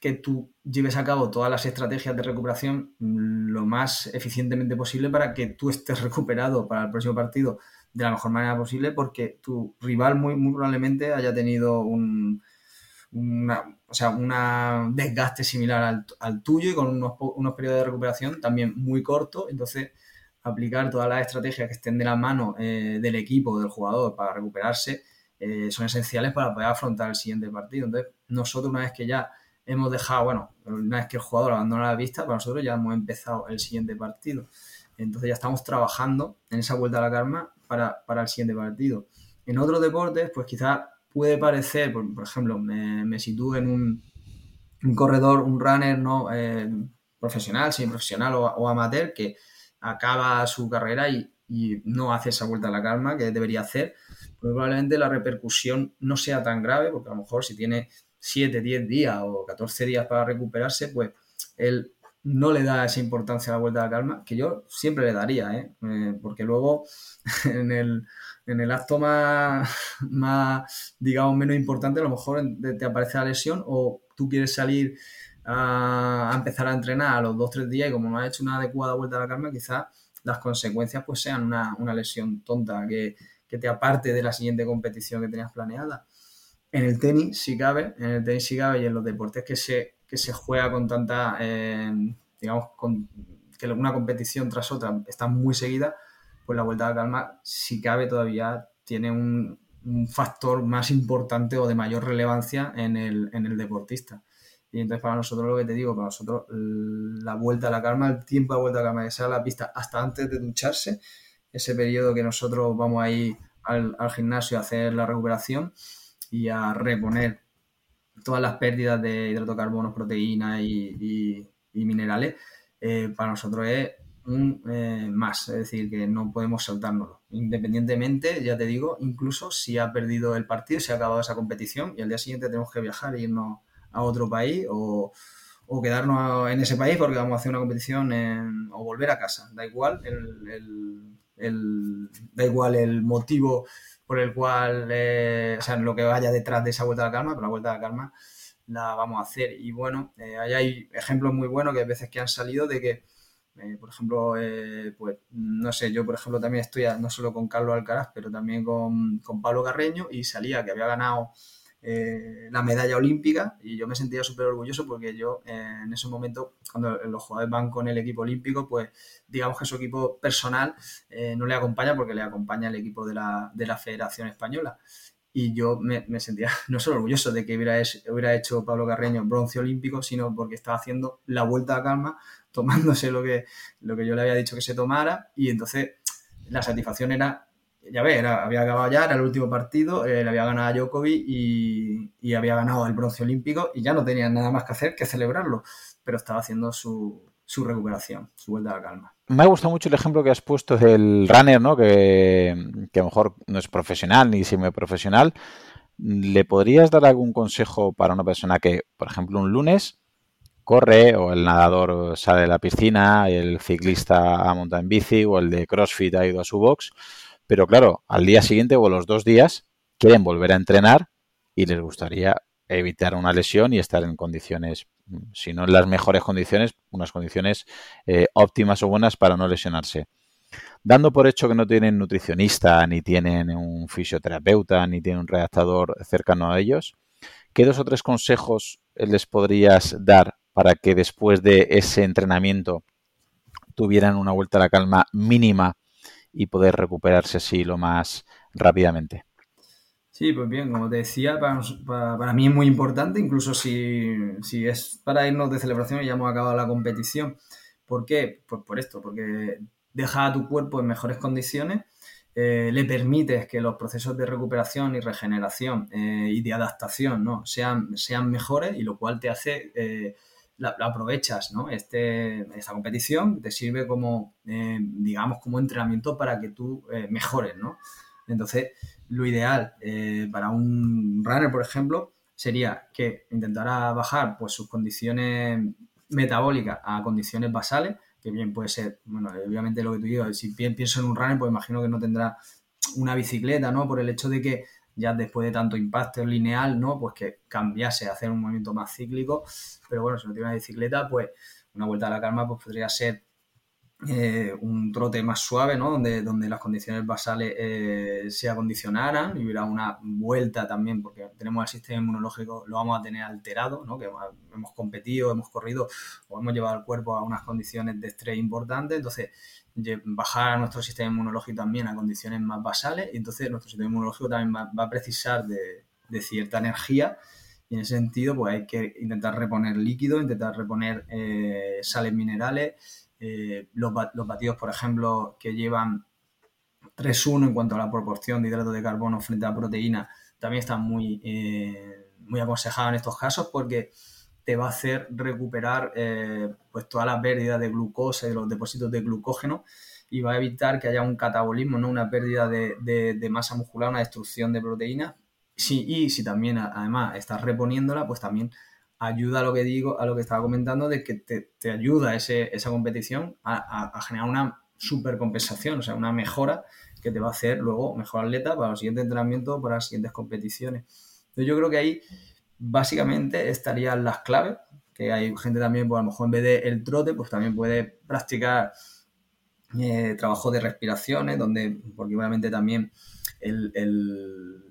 que tú lleves a cabo todas las estrategias de recuperación lo más eficientemente posible para que tú estés (laughs) recuperado para el próximo partido de la mejor manera posible porque tu rival muy, muy probablemente haya tenido un, una, o sea, desgaste similar al, tuyo y con unos, unos, periodos de recuperación también muy cortos. Entonces, aplicar todas las estrategias que estén de la mano eh, del equipo, del jugador, para recuperarse, eh, son esenciales para poder afrontar el siguiente partido. Entonces, nosotros una vez que ya hemos dejado, bueno, una vez que el jugador abandona la vista, para nosotros ya hemos empezado el siguiente partido. Entonces ya estamos trabajando en esa vuelta a la calma para, para el siguiente partido. En otros deportes, pues quizás puede parecer, por, ejemplo, me, me, sitúo en un, corredor, un runner no eh, profesional, profesional o, amateur, que acaba su carrera y, y, no hace esa vuelta a la calma que debería hacer, pues probablemente la repercusión no sea tan grave, porque a lo mejor si tiene 7, 10 días o 14 días para recuperarse, pues él no le da esa importancia a la vuelta a la calma, que yo siempre le daría, ¿eh? Eh, porque luego (laughs) en el, en el acto más, más, digamos, menos importante, a lo mejor te aparece la lesión o tú quieres salir a, empezar a entrenar a los 2-3 días y como no has hecho una adecuada vuelta a la calma, quizás las consecuencias pues sean una, lesión tonta que, te aparte de la siguiente competición que tenías planeada. En el tenis, si cabe, en el tenis si cabe y en los deportes que se, que se juega con tanta, eh, digamos, con, que una competición tras otra está muy seguida, pues la vuelta a la calma, si cabe, todavía tiene un, factor más importante o de mayor relevancia en el, en el, deportista. Y entonces para nosotros lo que te digo, para nosotros la vuelta a la calma, el tiempo de vuelta a la calma, que sea la pista hasta antes de ducharse, ese periodo que nosotros vamos a ir al, gimnasio a hacer la recuperación y a reponer todas las pérdidas de hidrato carbono, proteínas y, minerales, eh, para nosotros es un eh, más, es decir, que no podemos saltárnoslo. Independientemente, ya te digo, incluso si ha perdido el partido, se ha acabado esa competición y al día siguiente tenemos que viajar e irnos a otro país o, quedarnos en ese país porque vamos a hacer una competición o volver a casa. Da igual el, da igual el motivo por el cual, eh, o sea, lo que vaya detrás de esa vuelta a la calma, pero la vuelta a la calma la vamos a hacer. Y bueno, eh, hay ejemplos muy buenos que hay veces que han salido de que eh, por ejemplo, eh, pues no sé, yo por ejemplo también estoy no solo con Carlos Alcaraz, pero también con, Pablo Carreño y salía que había ganado eh, la medalla olímpica y yo me sentía súper orgulloso porque yo en ese momento, cuando los jugadores van con el equipo olímpico, pues digamos que su equipo personal no le acompaña porque le acompaña el equipo de la, de la Federación Española. Y yo me, sentía (laughs) no solo orgulloso de que hubiera, hubiera hecho Pablo Carreño bronce olímpico, sino porque estaba haciendo la vuelta a calma, (laughs) tomándose lo que, lo que yo le había dicho que se tomara, y entonces la satisfacción era, ya ves, había acabado ya, era el último partido, eh, le había ganado a Djokovic y, había ganado el bronce olímpico, y ya no tenía nada más que hacer que celebrarlo, pero estaba haciendo su, su recuperación, su vuelta a la calma. Me ha gustado mucho el ejemplo que has puesto del runner, ¿no? Que, a lo mejor no es profesional ni semi-profesional. ¿Le podrías dar algún consejo para una persona que, por ejemplo, un lunes corre o el nadador sale de la piscina, el ciclista ha montado en bici o el de CrossFit ha ido a su box, pero claro, al día siguiente o los dos días quieren volver a entrenar y les gustaría evitar una lesión y estar en condiciones si no en las mejores condiciones, unas condiciones eh, óptimas o buenas para no lesionarse. dando por hecho que no tienen nutricionista, ni tienen un fisioterapeuta, ni tienen un redactador cercano a ellos, ¿qué dos o tres consejos les podrías dar para que después de ese entrenamiento tuvieran una vuelta a la calma mínima y poder recuperarse así lo más rápidamente? Sí, pues bien, como te decía, para, mí es muy importante, incluso si, es para irnos de celebración y ya hemos acabado la competición. ¿Por qué? Pues por esto, porque deja a tu cuerpo en mejores condiciones, eh, le permites que los procesos de recuperación y regeneración eh, y de adaptación ¿no? sean, sean mejores y lo cual te hace, eh, la, aprovechas, ¿no? Este, esta competición te sirve como, digamos, como entrenamiento para que tú mejores, ¿no? Entonces, lo ideal para un runner, por ejemplo, sería que intentara bajar pues, sus condiciones metabólicas a condiciones basales, que bien puede ser, bueno, obviamente lo que tú digas, si pienso en un runner, pues imagino que no tendrá una bicicleta, ¿no? Por el hecho de que ya después de tanto impacto lineal, ¿no? Pues que cambiase hacer un movimiento más cíclico, pero bueno, si no tiene una bicicleta, pues una vuelta a la calma pues podría ser eh, un trote más suave, ¿no? Donde, donde las condiciones basales eh, se acondicionaran y hubiera una vuelta también, porque tenemos el sistema inmunológico, lo vamos a tener alterado, ¿no? Que hemos competido, hemos corrido o hemos llevado al cuerpo a unas condiciones de estrés importantes, entonces bajar nuestro sistema inmunológico también a condiciones más basales y entonces nuestro sistema inmunológico también va, a precisar de, cierta energía en ese sentido pues hay que intentar reponer líquido, intentar reponer eh, sales minerales eh, los, batidos, por ejemplo, que llevan 3-1 en cuanto a la proporción de hidratos de carbono frente a proteína, también están muy, eh, muy aconsejados en estos casos porque te va a hacer recuperar eh, pues toda la pérdida de glucosa y de los depósitos de glucógeno y va a evitar que haya un catabolismo, ¿no? una pérdida de, masa muscular, una destrucción de proteínas. Sí, y si también además estás reponiéndola, pues también ayuda a lo que digo, a lo que estaba comentando, de que te, ayuda ese, esa competición a, generar una supercompensación, o sea, una mejora que te va a hacer luego mejor atleta para los siguientes entrenamientos, para las siguientes competiciones. Entonces yo creo que ahí básicamente estarían las claves, que hay gente también, pues a lo mejor en vez de el trote, pues también puede practicar eh, trabajo de respiraciones, donde, porque obviamente también el,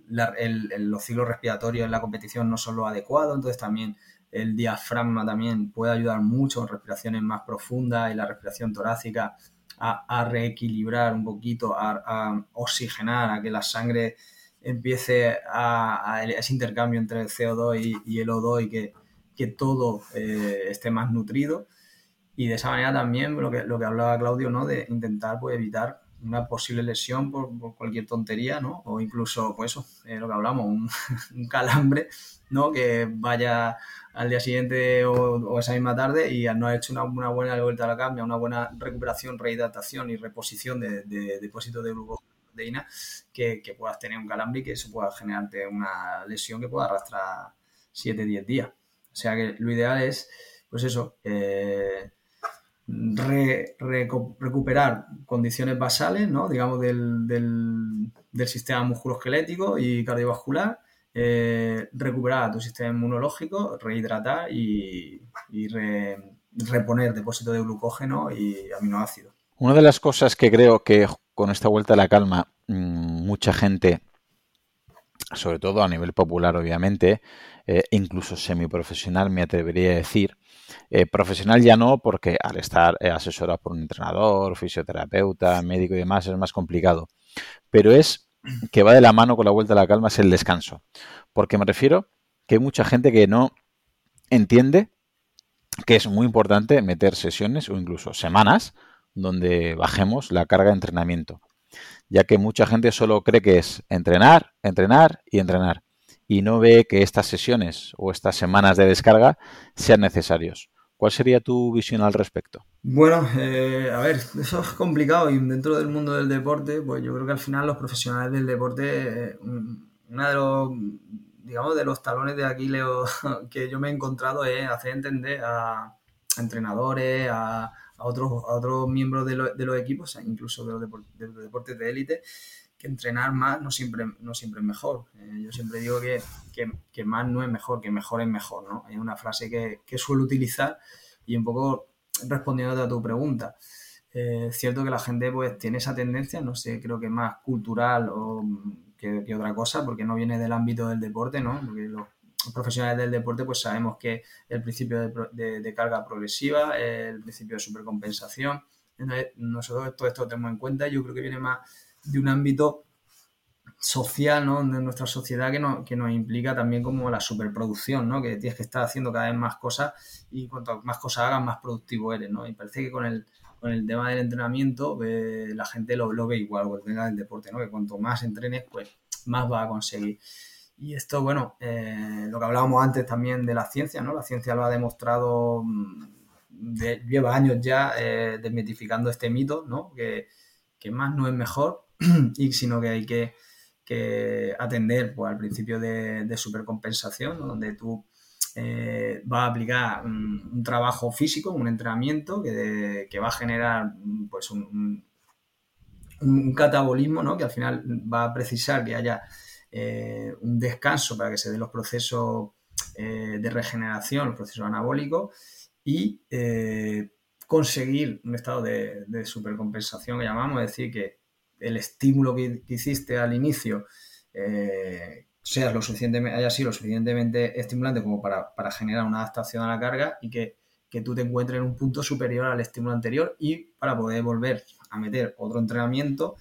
los ciclos respiratorios en la competición no son los adecuados, entonces también el diafragma también puede ayudar mucho en respiraciones más profundas y la respiración torácica a, reequilibrar un poquito, a, oxigenar, a que la sangre empiece a, ese intercambio entre el CO2 y, el O2 y que, todo eh, esté más nutrido. Y de esa manera también lo que, lo que hablaba Claudio, ¿no? De intentar pues, evitar una posible lesión por, cualquier tontería, ¿no? O incluso, pues eso, eh, lo que hablamos, un, (laughs) calambre, ¿no? Que vaya al día siguiente o, esa misma tarde y no ha hecho una, buena vuelta a la cambia, una buena recuperación, rehidratación y reposición de, de depósitos de glucosa que, que puedas tener un calambre y que eso pueda generarte una lesión que pueda arrastrar 7-10 días. O sea que lo ideal es, pues eso, eh, recuperar condiciones basales, ¿no? digamos, del, del, sistema musculoesquelético y cardiovascular, eh, recuperar tu sistema inmunológico, rehidratar y, reponer depósito de glucógeno y aminoácidos. Una de las cosas que creo que con esta vuelta a la calma mm, mucha gente, sobre todo a nivel popular obviamente, eh, incluso semiprofesional me atrevería a decir, eh, profesional ya no, porque al estar eh, asesorado por un entrenador, fisioterapeuta, médico y demás es más complicado. Pero es que va de la mano con la vuelta a la calma, es el descanso. Porque me refiero que hay mucha gente que no entiende que es muy importante meter sesiones o incluso semanas donde bajemos la carga de entrenamiento. Ya que mucha gente solo cree que es entrenar, entrenar y entrenar y no ve que estas sesiones o estas semanas de descarga sean necesarios. ¿Cuál sería tu visión al respecto? Bueno, eh, a ver, eso es complicado y dentro del mundo del deporte, pues yo creo que al final los profesionales del deporte, eh, una de los, digamos, de los talones de Aquiles (laughs) que yo me he encontrado es hacer entender a, entrenadores, a, otros, otros miembros de, los equipos, incluso de los, de los deportes de élite, que entrenar más no siempre, no siempre es mejor. Eh, yo siempre digo que, que, más no es mejor, que mejor es mejor, ¿no? Es una frase que, que suelo utilizar y un poco respondiendo a tu pregunta. eh, cierto que la gente pues tiene esa tendencia, no sé, creo que más cultural o que, otra cosa, porque no viene del ámbito del deporte, ¿no? Profesionales del deporte pues sabemos que el principio de, carga progresiva, el principio de supercompensación, entonces nosotros todo esto lo tenemos en cuenta yo creo que viene más de un ámbito social, ¿no? De nuestra sociedad que, no, que nos implica también como la superproducción, ¿no? Que tienes que estar haciendo cada vez más cosas y cuanto más cosas hagas, más productivo eres, ¿no? Y parece que con el, con el tema del entrenamiento eh, la gente lo, ve igual, o el deporte, ¿no? Que cuanto más entrenes, pues más va a conseguir. Y esto, bueno, eh, lo que hablábamos antes también de la ciencia, ¿no? La ciencia lo ha demostrado, mm, lleva años ya eh, desmitificando este mito, ¿no? Que, más no es mejor, (clears throat) y sino que hay que atender pues, al principio de, supercompensación, donde tú eh, vas a aplicar un, trabajo físico, un entrenamiento que, va a generar pues, un, catabolismo, ¿no? que al final va a precisar que haya eh, un descanso para que se den los procesos eh, de regeneración, los procesos anabólicos y conseguir un estado de, supercompensación que llamamos, es decir, que el estímulo que, hiciste al inicio eh, sea lo suficientemente, haya sido lo suficientemente estimulante como para, generar una adaptación a la carga y que, tú te encuentres en un punto superior al estímulo anterior y para poder volver a meter otro entrenamiento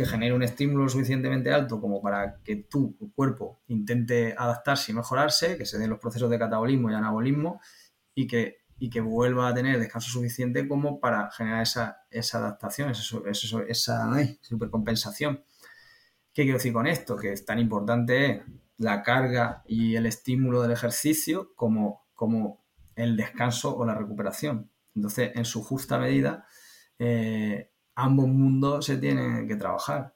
que genere un estímulo suficientemente alto como para que tu cuerpo intente adaptarse y mejorarse, que se den los procesos de catabolismo y anabolismo y que y que vuelva a tener descanso suficiente como para generar esa, adaptación, esa, esa, esa supercompensación. ¿Qué quiero decir con esto? Que es tan importante la carga y el estímulo del ejercicio como, como el descanso o la recuperación. Entonces, en su justa medida, eh, ambos mundos se tienen que trabajar.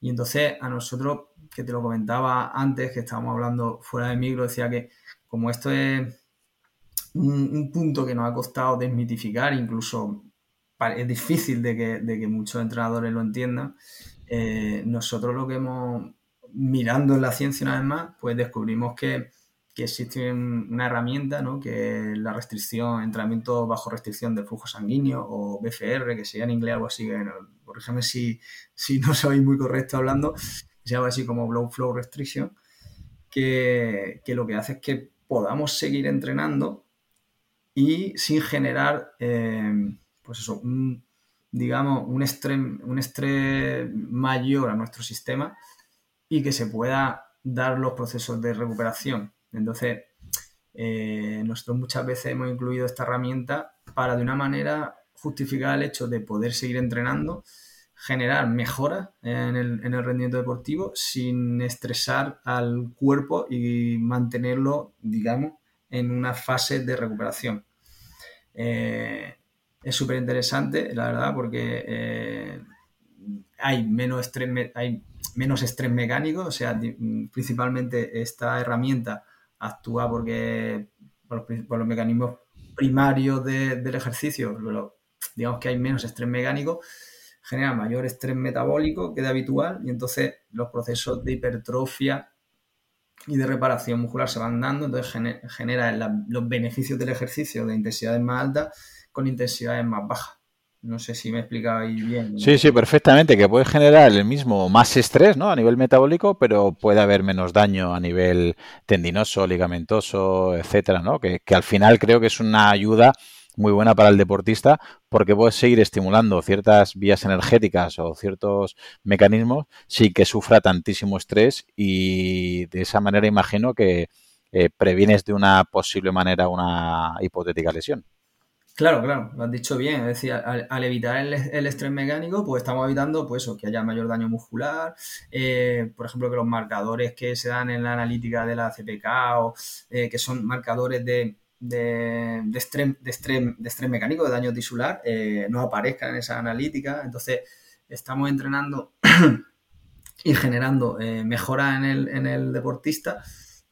Y entonces, a nosotros, que te lo comentaba antes, que estábamos hablando fuera de micro, decía que como esto es un, punto que nos ha costado desmitificar, incluso es difícil de que, muchos entrenadores lo entiendan. Eh, nosotros lo que hemos, mirando en la ciencia una vez más, pues descubrimos que, existe una herramienta, que la restricción, entrenamiento bajo restricción del flujo sanguíneo o BFR, que sería en inglés algo así, por ejemplo, si, si no (laughs) soy muy correcto hablando, se llama así como Blow Flow Restriction, que, que lo que hace es que podamos seguir entrenando y sin generar, eh, pues eso, un, digamos, un estrés, un estrés mayor a nuestro sistema y que se pueda dar los procesos de recuperación. Entonces, eh, nosotros muchas veces hemos incluido esta herramienta para de una manera justificar el hecho de poder seguir entrenando, generar mejoras en el, en el rendimiento deportivo sin estresar al cuerpo y mantenerlo, digamos, en una fase de recuperación. Eh, es súper interesante, la verdad, porque eh, hay, menos estrés, hay menos estrés mecánico, o sea, principalmente esta herramienta actúa porque por los, mecanismos primarios del ejercicio, digamos que hay menos estrés mecánico, genera mayor estrés metabólico que de habitual y entonces los procesos de hipertrofia y de reparación muscular se van dando, entonces genera, los beneficios del ejercicio de intensidades más altas con intensidades más bajas. No sé si me ahí bien. Sí, sí, perfectamente, que puede generar el mismo más estrés ¿no? a nivel metabólico, pero puede haber menos daño a nivel tendinoso, ligamentoso, etcétera, ¿no? Que, que al final creo que es una ayuda muy buena para el deportista porque puedes seguir estimulando ciertas vías energéticas o ciertos mecanismos sin que sufra tantísimo estrés y de esa manera imagino que eh, previenes de una posible manera una hipotética lesión. Claro, claro, lo has dicho bien. Es decir, al, evitar el, estrés mecánico, pues estamos evitando pues, eso, que haya mayor daño muscular. Eh, por ejemplo, que los marcadores que se dan en la analítica de la CPK o eh, que son marcadores de, estrés, mecánico, de daño tisular, eh, no aparezcan en esa analítica. Entonces, estamos entrenando (clears throat) y generando eh, mejora en el, en el, deportista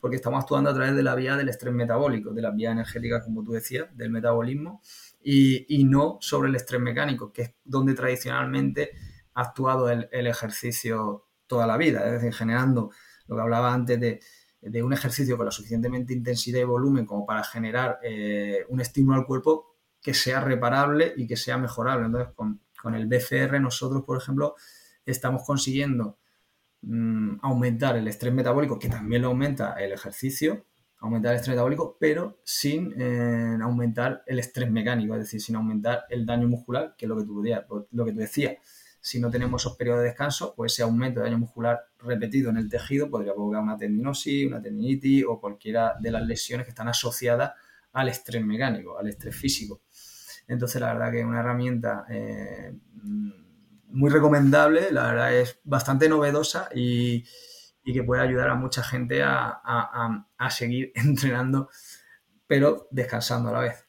porque estamos actuando a través de la vía del estrés metabólico, de las vías energéticas, como tú decías, del metabolismo, y, no sobre el estrés mecánico, que es donde tradicionalmente ha actuado el, ejercicio toda la vida, es decir, generando lo que hablaba antes de un ejercicio con la suficientemente intensidad y volumen como para generar eh, un estímulo al cuerpo que sea reparable y que sea mejorable. Entonces, con, el BCR nosotros, por ejemplo, estamos consiguiendo mm, aumentar el estrés metabólico, que también lo aumenta el ejercicio, aumentar el estrés metabólico, pero sin eh, aumentar el estrés mecánico, es decir, sin aumentar el daño muscular, que es lo que tú, lo que tú decías. Si no tenemos esos periodos de descanso, pues ese aumento de daño muscular repetido en el tejido podría provocar una tendinosis, una tendinitis o cualquiera de las lesiones que están asociadas al estrés mecánico, al estrés físico. Entonces, la verdad que es una herramienta eh, muy recomendable, la verdad es bastante novedosa y, que puede ayudar a mucha gente a, a, seguir (laughs) entrenando, pero descansando a la vez.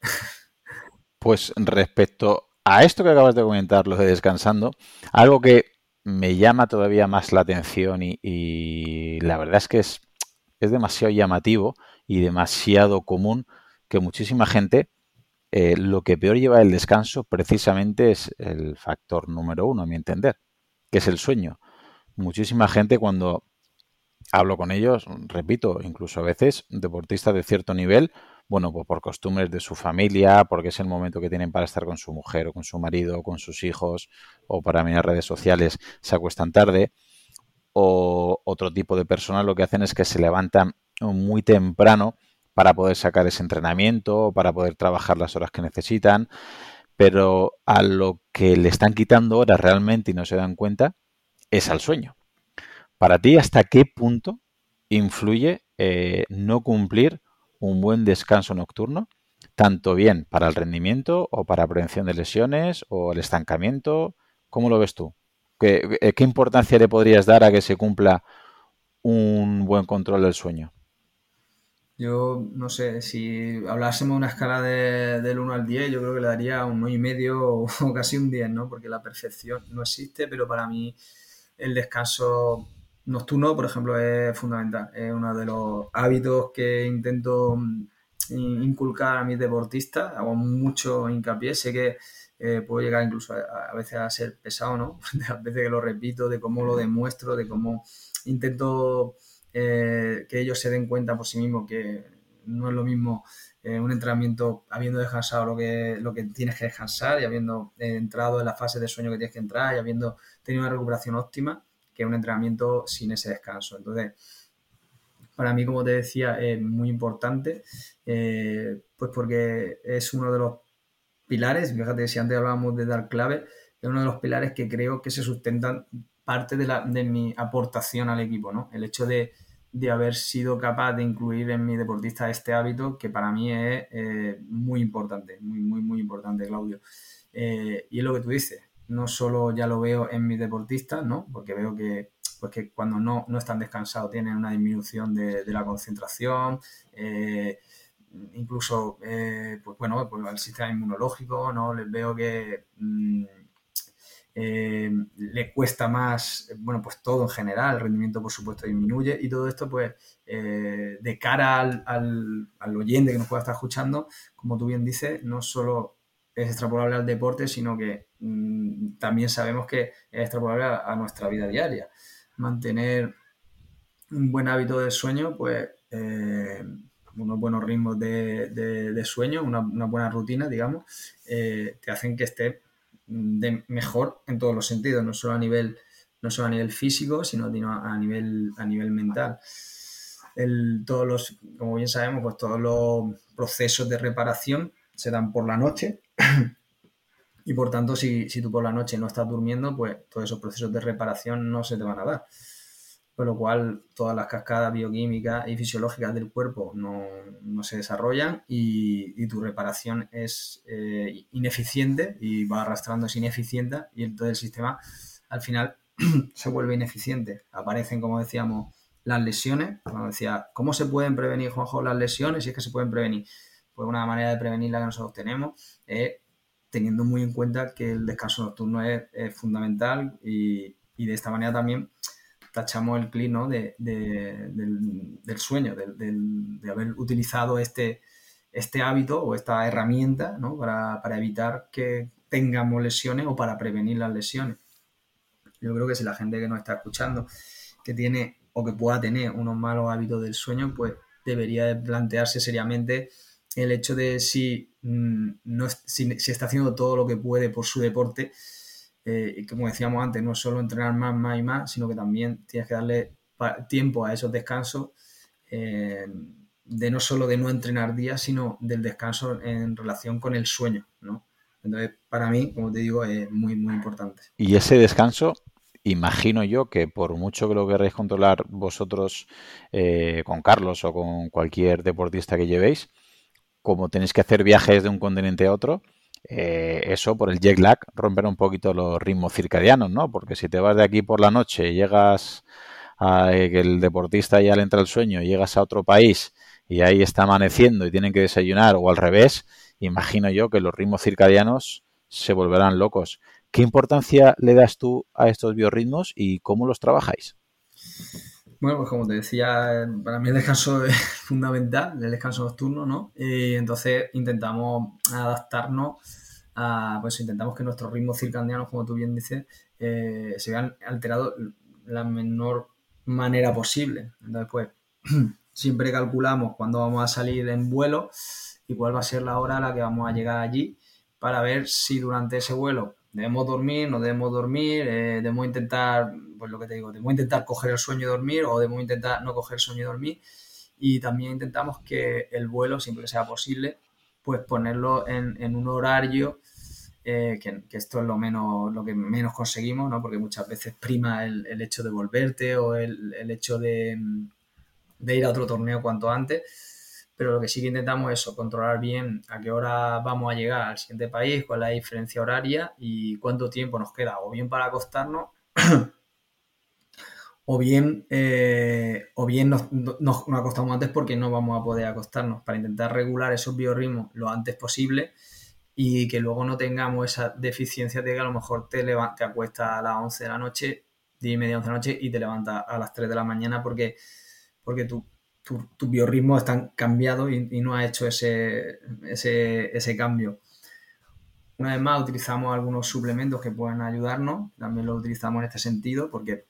Pues respecto a esto que acabas de comentar, lo de descansando, algo que me llama todavía más la atención y, la verdad es que es, es, demasiado llamativo y demasiado común que muchísima gente eh, lo que peor lleva el descanso precisamente es el factor número uno, a mi entender, que es el sueño. Muchísima gente cuando hablo con ellos, repito, incluso a veces deportistas de cierto nivel, bueno, pues por costumbres de su familia, porque es el momento que tienen para estar con su mujer o con su marido o con sus hijos o para mirar redes sociales, se acuestan tarde. O otro tipo de personas lo que hacen es que se levantan muy temprano para poder sacar ese entrenamiento, para poder trabajar las horas que necesitan, pero a lo que le están quitando horas realmente y no se dan cuenta es al sueño. Para ti, ¿hasta qué punto influye eh, no cumplir un buen descanso nocturno, tanto bien para el rendimiento o para prevención de lesiones o el estancamiento. ¿Cómo lo ves tú? ¿Qué, qué importancia le podrías dar a que se cumpla un buen control del sueño? Yo no sé, si hablásemos de una escala de, del 1 al 10, yo creo que le daría un 9,5 y medio (laughs) o casi un 10, ¿no? Porque la perfección no existe, pero para mí el descanso nocturno, por ejemplo, es fundamental. Es uno de los hábitos que intento mm, inculcar a mis deportistas. Hago mucho hincapié. Sé que eh, puedo llegar incluso a, veces a ser pesado, ¿no? (laughs) a veces que lo repito, de cómo lo demuestro, de cómo intento eh, que ellos se den cuenta por sí mismos que no es lo mismo eh, un entrenamiento habiendo descansado lo que, lo que tienes que descansar y habiendo entrado en la fase de sueño que tienes que entrar y habiendo tenido una recuperación óptima que un entrenamiento sin ese descanso. Entonces, para mí, como te decía, es muy importante, eh, pues porque es uno de los pilares, fíjate, si antes hablábamos de dar clave, es uno de los pilares que creo que se sustentan parte de, la, de mi aportación al equipo, ¿no? El hecho de, haber sido capaz de incluir en mi deportista este hábito que para mí es eh, muy importante, muy, muy, muy importante, Claudio. Eh, y es lo que tú dices, no solo ya lo veo en mis deportistas, ¿no? Porque veo que, pues que cuando no, no están descansados tienen una disminución de, la concentración, eh, incluso, pues bueno, pues el sistema inmunológico, ¿no? Les veo que mm, eh, le cuesta más, bueno, pues todo en general, el rendimiento por supuesto disminuye y todo esto pues de cara al, al, al oyente que nos pueda estar escuchando, como tú bien dices, no solo es extrapolable al deporte, sino que mm, también sabemos que es extrapolable a, nuestra vida diaria. Mantener un buen hábito de sueño, pues eh, unos buenos ritmos de, sueño, una, buena rutina, digamos, eh, te hacen que esté de mejor en todos los sentidos, no solo a nivel, no solo a nivel físico, sino a nivel, a nivel mental. todos los, como bien sabemos, pues todos los procesos de reparación se dan por la noche (clears throat) y por tanto, si, tú por la noche no estás durmiendo, pues todos esos procesos de reparación no se te van a dar. Por lo cual, todas las cascadas bioquímicas y fisiológicas del cuerpo no, se desarrollan y, tu reparación es eh, ineficiente y va arrastrando esa ineficiente y entonces el sistema al final (clears throat) se vuelve ineficiente. Aparecen, como decíamos, las lesiones. Como decía, ¿cómo se pueden prevenir, Juanjo, las lesiones? Si es que se pueden prevenir pues una manera de prevenirla que nosotros tenemos es teniendo muy en cuenta que el descanso nocturno es, fundamental y, de esta manera también tachamos el clic del, sueño, de haber utilizado este, este hábito o esta herramienta para, para, evitar que tengamos lesiones o para prevenir las lesiones. Yo creo que si la gente que nos está escuchando que tiene o que pueda tener unos malos hábitos del sueño, pues debería de plantearse seriamente el hecho de si mm, no, si, está haciendo todo lo que puede por su deporte, eh, y como decíamos antes, no solo entrenar más, más y más, sino que también tienes que darle tiempo a esos descansos, eh, de no solo de no entrenar días, sino del descanso en relación con el sueño, ¿no? Entonces, para mí, como te digo, es muy, muy importante. Y ese descanso, imagino yo que por mucho que lo queráis controlar vosotros eh, con Carlos o con cualquier deportista que llevéis, como tenéis que hacer viajes de un continente a otro, eh, eso por el jet lag romper un poquito los ritmos circadianos, ¿no? Porque si te vas de aquí por la noche y llegas a eh, que el deportista ya le entra el sueño, y llegas a otro país y ahí está amaneciendo y tienen que desayunar o al revés, imagino yo que los ritmos circadianos se volverán locos. ¿Qué importancia le das tú a estos biorritmos y cómo los trabajáis? Bueno, pues como te decía, para mí el descanso es (laughs) fundamental, el descanso nocturno, ¿no? Y entonces intentamos adaptarnos a, pues intentamos que nuestros ritmos circadianos, como tú bien dices, eh, se vean alterados la menor manera posible. Entonces, pues, (clears throat) siempre calculamos cuándo vamos a salir en vuelo y cuál va a ser la hora a la que vamos a llegar allí para ver si durante ese vuelo debemos dormir, no debemos dormir, eh, debemos intentar, pues lo que te digo, debemos intentar coger el sueño y dormir o debemos intentar no coger el sueño y dormir. Y también intentamos que el vuelo, siempre que sea posible, pues ponerlo en, un horario eh, que, esto es lo menos lo que menos conseguimos, ¿no? Porque muchas veces prima el, hecho de volverte o el, hecho de, de, ir a otro torneo cuanto antes pero lo que sí que intentamos es eso, controlar bien a qué hora vamos a llegar al siguiente país, cuál es la diferencia horaria y cuánto tiempo nos queda, o bien para acostarnos, (clears throat) o bien, eh, o bien nos, acostamos antes porque no vamos a poder acostarnos, para intentar regular esos biorritmos lo antes posible y que luego no tengamos esa deficiencia de que a lo mejor te, te acuestas a las 11 de la noche, 10 y media, 11 de la noche y te levantas a las 3 de la mañana porque, porque tus tu biorritmos están cambiados y, no ha hecho ese, ese, cambio. Una vez más, utilizamos algunos suplementos que pueden ayudarnos, también los utilizamos en este sentido, porque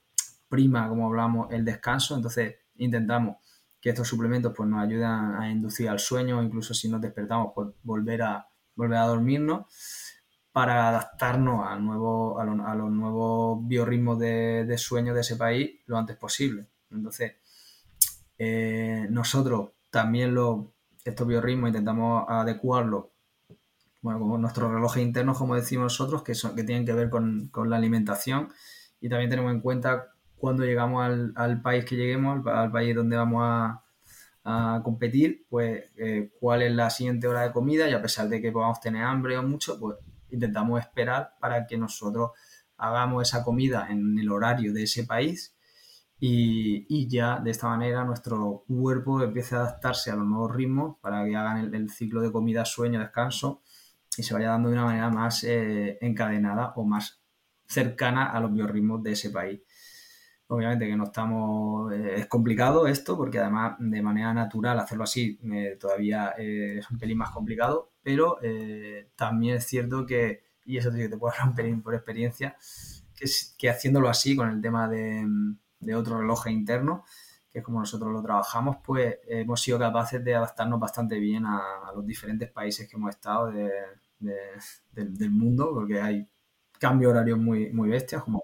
prima, como hablamos, el descanso, entonces intentamos que estos suplementos pues, nos ayuden a inducir al sueño, incluso si nos despertamos, pues volver a, volver a dormirnos para adaptarnos a, nuevo, a, los nuevos biorritmos de, de, sueño de ese país lo antes posible. Entonces, eh, nosotros también lo, estos biorritmos intentamos adecuarlos bueno, con nuestros relojes internos, como decimos nosotros, que, son, que tienen que ver con, la alimentación y también tenemos en cuenta cuando llegamos al, país que lleguemos, al, país donde vamos a, competir, pues eh, cuál es la siguiente hora de comida y a pesar de que podamos tener hambre o mucho, pues intentamos esperar para que nosotros hagamos esa comida en el horario de ese país y, ya de esta manera nuestro cuerpo empiece a adaptarse a los nuevos ritmos para que hagan el, ciclo de comida, sueño, descanso y se vaya dando de una manera más eh, encadenada o más cercana a los biorritmos de ese país. Obviamente que no estamos, eh, es complicado esto porque además de manera natural hacerlo así eh, todavía es un pelín más complicado, pero también es cierto que, y eso que te puedo (laughs) hablar un pelín por experiencia, que, que haciéndolo así con el tema de de otro reloj interno, que es como nosotros lo trabajamos, pues hemos sido capaces de adaptarnos bastante bien a, los diferentes países que hemos estado del mundo, porque hay cambios horarios muy, muy bestias, como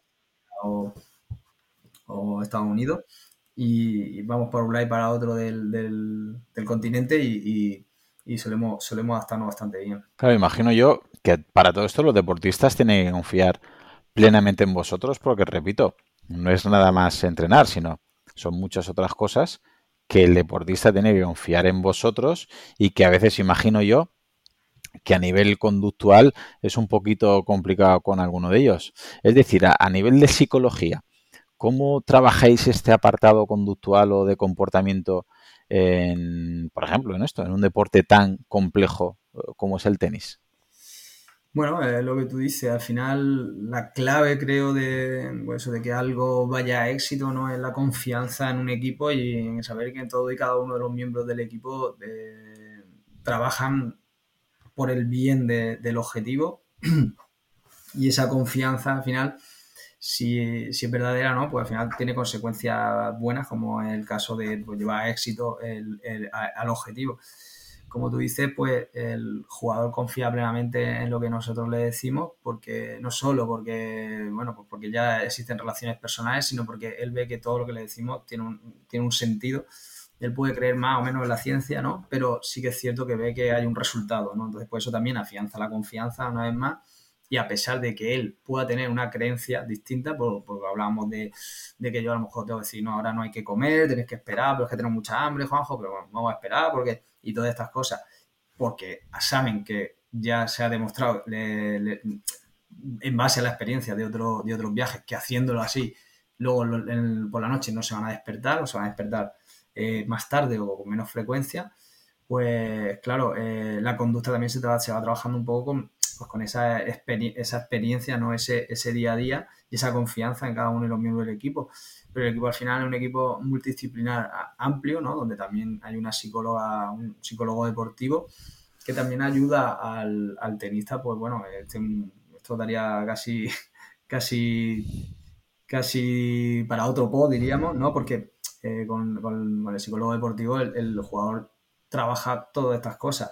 o, Estados Unidos, y, vamos por un lado y para otro del, continente y, solemos, solemos adaptarnos bastante bien. Claro, imagino yo que para todo esto los deportistas tienen que confiar plenamente en vosotros, porque repito, no es nada más entrenar, sino son muchas otras cosas que el deportista tiene que confiar en vosotros y que a veces imagino yo que a nivel conductual es un poquito complicado con alguno de ellos. Es decir, a, nivel de psicología, ¿cómo trabajáis este apartado conductual o de comportamiento en, por ejemplo, en esto, en un deporte tan complejo eh, como es el tenis? Bueno, es lo que tú dices, al final la clave creo de, pues de que algo vaya a éxito no es la confianza en un equipo y en saber que todo y cada uno de los miembros del equipo eh, trabajan por el bien del objetivo (clears throat) y esa confianza al final, si, si, es verdadera, ¿no? pues al final tiene consecuencias buenas como en el caso de pues, llevar a éxito el, al objetivo como tú dices, pues el jugador confía plenamente en lo que nosotros le decimos, porque no solo porque, bueno, pues porque ya existen relaciones personales, sino porque él ve que todo lo que le decimos tiene un, tiene un sentido. Él puede creer más o menos en la ciencia, ¿no? Pero sí que es cierto que ve que hay un resultado, ¿no? Entonces, por eso también afianza la confianza una vez más y a pesar de que él pueda tener una creencia distinta, porque hablábamos de, que yo a lo mejor tengo que decir, no, ahora no hay que comer, tienes que esperar, pero es que tengo mucha hambre, Juanjo, pero bueno, vamos a esperar porque, y todas estas cosas, porque saben que ya se ha demostrado en base a la experiencia de, otro, de otros viajes que haciéndolo así, luego por la noche no se van a despertar o se van a despertar eh, más tarde o con menos frecuencia, pues claro, eh, la conducta también se, se va trabajando un poco con, pues con esa, esa experiencia, ¿no? Ese, ese día a día y esa confianza en cada uno de los miembros del equipo. Pero el equipo al final es un equipo multidisciplinar amplio, ¿no? Donde también hay una psicóloga, un psicólogo deportivo que también ayuda al, tenista, pues bueno, este, esto daría casi, (laughs) casi, casi para otro pod, diríamos, ¿no? Porque eh, con, el psicólogo deportivo el jugador trabaja todas estas cosas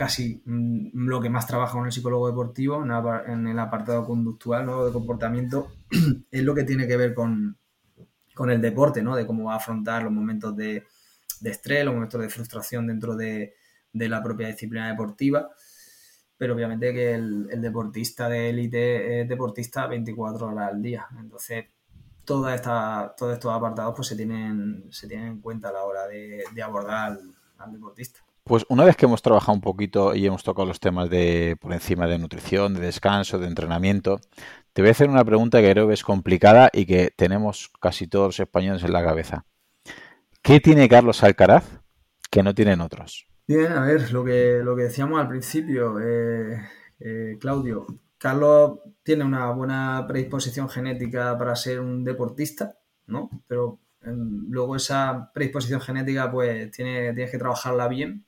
casi mm, lo que más trabaja con el psicólogo deportivo en el apartado conductual, ¿no? de comportamiento, (clears throat) es lo que tiene que ver con, el deporte, ¿no? de cómo va a afrontar los momentos de, estrés, los momentos de frustración dentro de, la propia disciplina deportiva. Pero obviamente que el, deportista de élite es deportista 24 horas al día. Entonces, toda esta, todos estos apartados pues, se, tienen, se tienen en cuenta a la hora de, abordar al deportista. Pues una vez que hemos trabajado un poquito y hemos tocado los temas de por encima de nutrición, de descanso, de entrenamiento, te voy a hacer una pregunta que creo que es complicada y que tenemos casi todos los españoles en la cabeza. ¿Qué tiene Carlos Alcaraz que no tienen otros? Bien, a ver, lo que, lo que decíamos al principio, eh, eh, Claudio, Carlos tiene una buena predisposición genética para ser un deportista, ¿no? Pero luego esa predisposición genética, pues tiene, tienes que trabajarla bien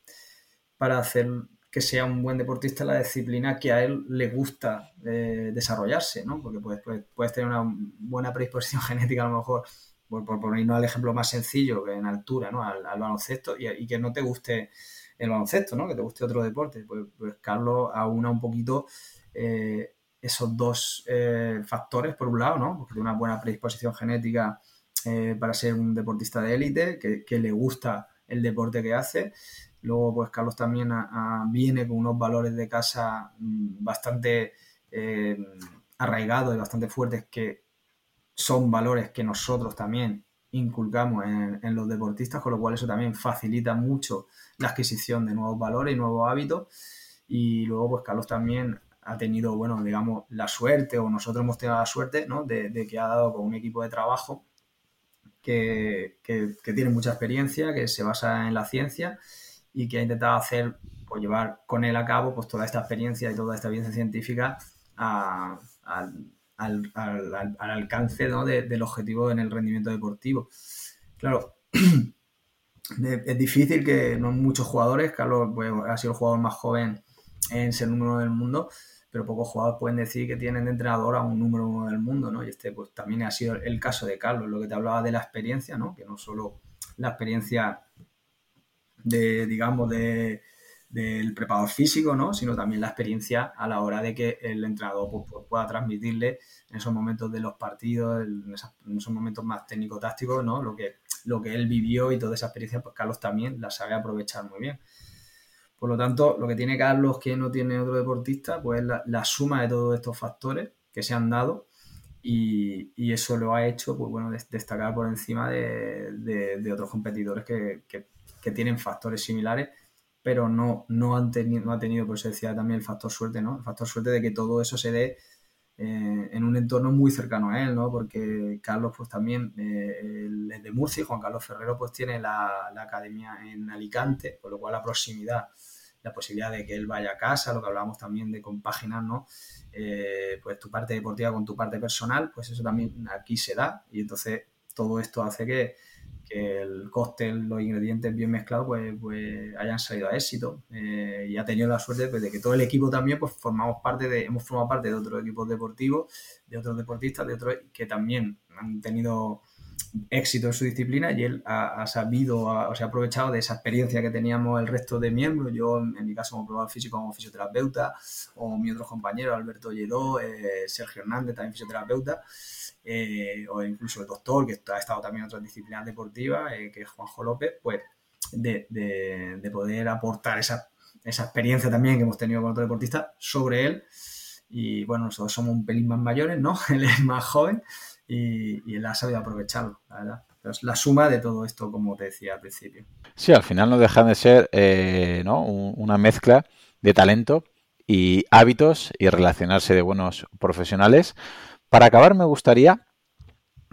para hacer que sea un buen deportista la disciplina que a él le gusta eh, desarrollarse, ¿no? Porque puedes, tener una buena predisposición (laughs) genética a lo mejor, por, por ponernos al ejemplo más sencillo, que en altura, ¿no? Al, baloncesto y, que no te guste el baloncesto, ¿no? Que te guste otro deporte. Pues, pues Carlos aúna un poquito eh, esos dos eh, factores, por un lado, ¿no? Porque tiene una buena predisposición genética para ser un deportista de élite, que le gusta el deporte que hace Luego, pues Carlos también viene con unos valores de casa mm, bastante eh, arraigados y bastante fuertes que son valores que nosotros también inculcamos en, los deportistas, con lo cual eso también facilita mucho la adquisición de nuevos valores y nuevos hábitos. Y luego, pues Carlos también ha tenido, bueno, digamos, la suerte, o nosotros hemos tenido la suerte, ¿no? De, que ha dado con un equipo de trabajo que, que, tiene mucha experiencia, que se basa en la ciencia y que ha intentado hacer, pues llevar con él a cabo pues toda esta experiencia y toda esta evidencia científica al, alcance del objetivo en el rendimiento deportivo. Claro, (clears throat) es difícil que no muchos jugadores, Carlos pues, ha sido el jugador más joven en ser número uno del mundo, pero pocos jugadores pueden decir que tienen de entrenador a un número uno del mundo, ¿no? Y este pues también ha sido el caso de Carlos, lo que te hablaba de la experiencia, ¿no? Que no solo la experiencia de, digamos, de, del preparador físico, ¿no? sino también la experiencia a la hora de que el entrenador pues, pues, pueda transmitirle en esos momentos de los partidos, en, esos momentos más técnico-tácticos, ¿no? lo, que, lo que él vivió y toda esa experiencia, pues Carlos también la sabe aprovechar muy bien. Por lo tanto, lo que tiene Carlos que no tiene otro deportista, pues es la, suma de todos estos factores que se han dado y, eso lo ha hecho, pues bueno, destacar por encima de, otros competidores que que tienen factores similares, pero no, no, han tenido, no ha tenido, por eso decía también el factor suerte, ¿no? El factor suerte de que todo eso se dé eh, en un entorno muy cercano a él, ¿no? Porque Carlos, pues también eh, es de Murcia Juan Carlos Ferrero, pues tiene la, academia en Alicante, con lo cual la proximidad, la posibilidad de que él vaya a casa, lo que hablábamos también de compaginar, ¿no? Eh, pues tu parte deportiva con tu parte personal, pues eso también aquí se da y entonces todo esto hace que, el cóctel, los ingredientes bien mezclados, pues, pues hayan salido a éxito. Eh, y ha tenido la suerte pues, de que todo el equipo también, pues formamos parte de, hemos formado parte de otros equipos deportivos, de otros deportistas, de otros que también han tenido éxito en su disciplina y él ha, sabido o se ha aprovechado de esa experiencia que teníamos el resto de miembros. Yo, en mi caso, como probado físico como fisioterapeuta, o mi otro compañero, Alberto Lledó, eh, Sergio Hernández, también fisioterapeuta, eh, o incluso el doctor, que ha estado también en otras disciplinas deportivas, eh, que es Juanjo López, pues de, de, poder aportar esa, esa experiencia también que hemos tenido con otro deportista sobre él. Y bueno, nosotros somos un pelín más mayores, ¿no? (laughs) Él es más joven y, él ha sabido aprovecharlo, la verdad. Pero es la suma de todo esto, como te decía al principio. Sí, al final no dejan de ser eh, ¿no? una mezcla de talento y hábitos y relacionarse de buenos profesionales. Para acabar, me gustaría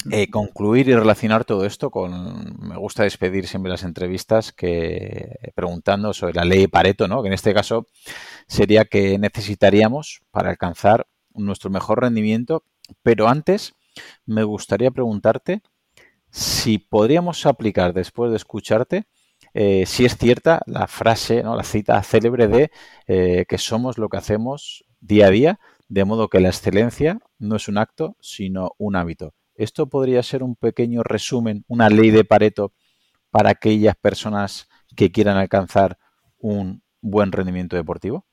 eh, concluir y relacionar todo esto con. Me gusta despedir siempre las entrevistas que preguntando sobre la ley Pareto, ¿no? Que en este caso sería que necesitaríamos para alcanzar nuestro mejor rendimiento, pero antes me gustaría preguntarte si podríamos aplicar después de escucharte eh, si es cierta la frase, ¿no? la cita célebre de eh, que somos lo que hacemos día a día, de modo que la excelencia no es un acto, sino un hábito. Esto podría ser un pequeño resumen, una ley de Pareto para aquellas personas que quieran alcanzar un buen rendimiento deportivo.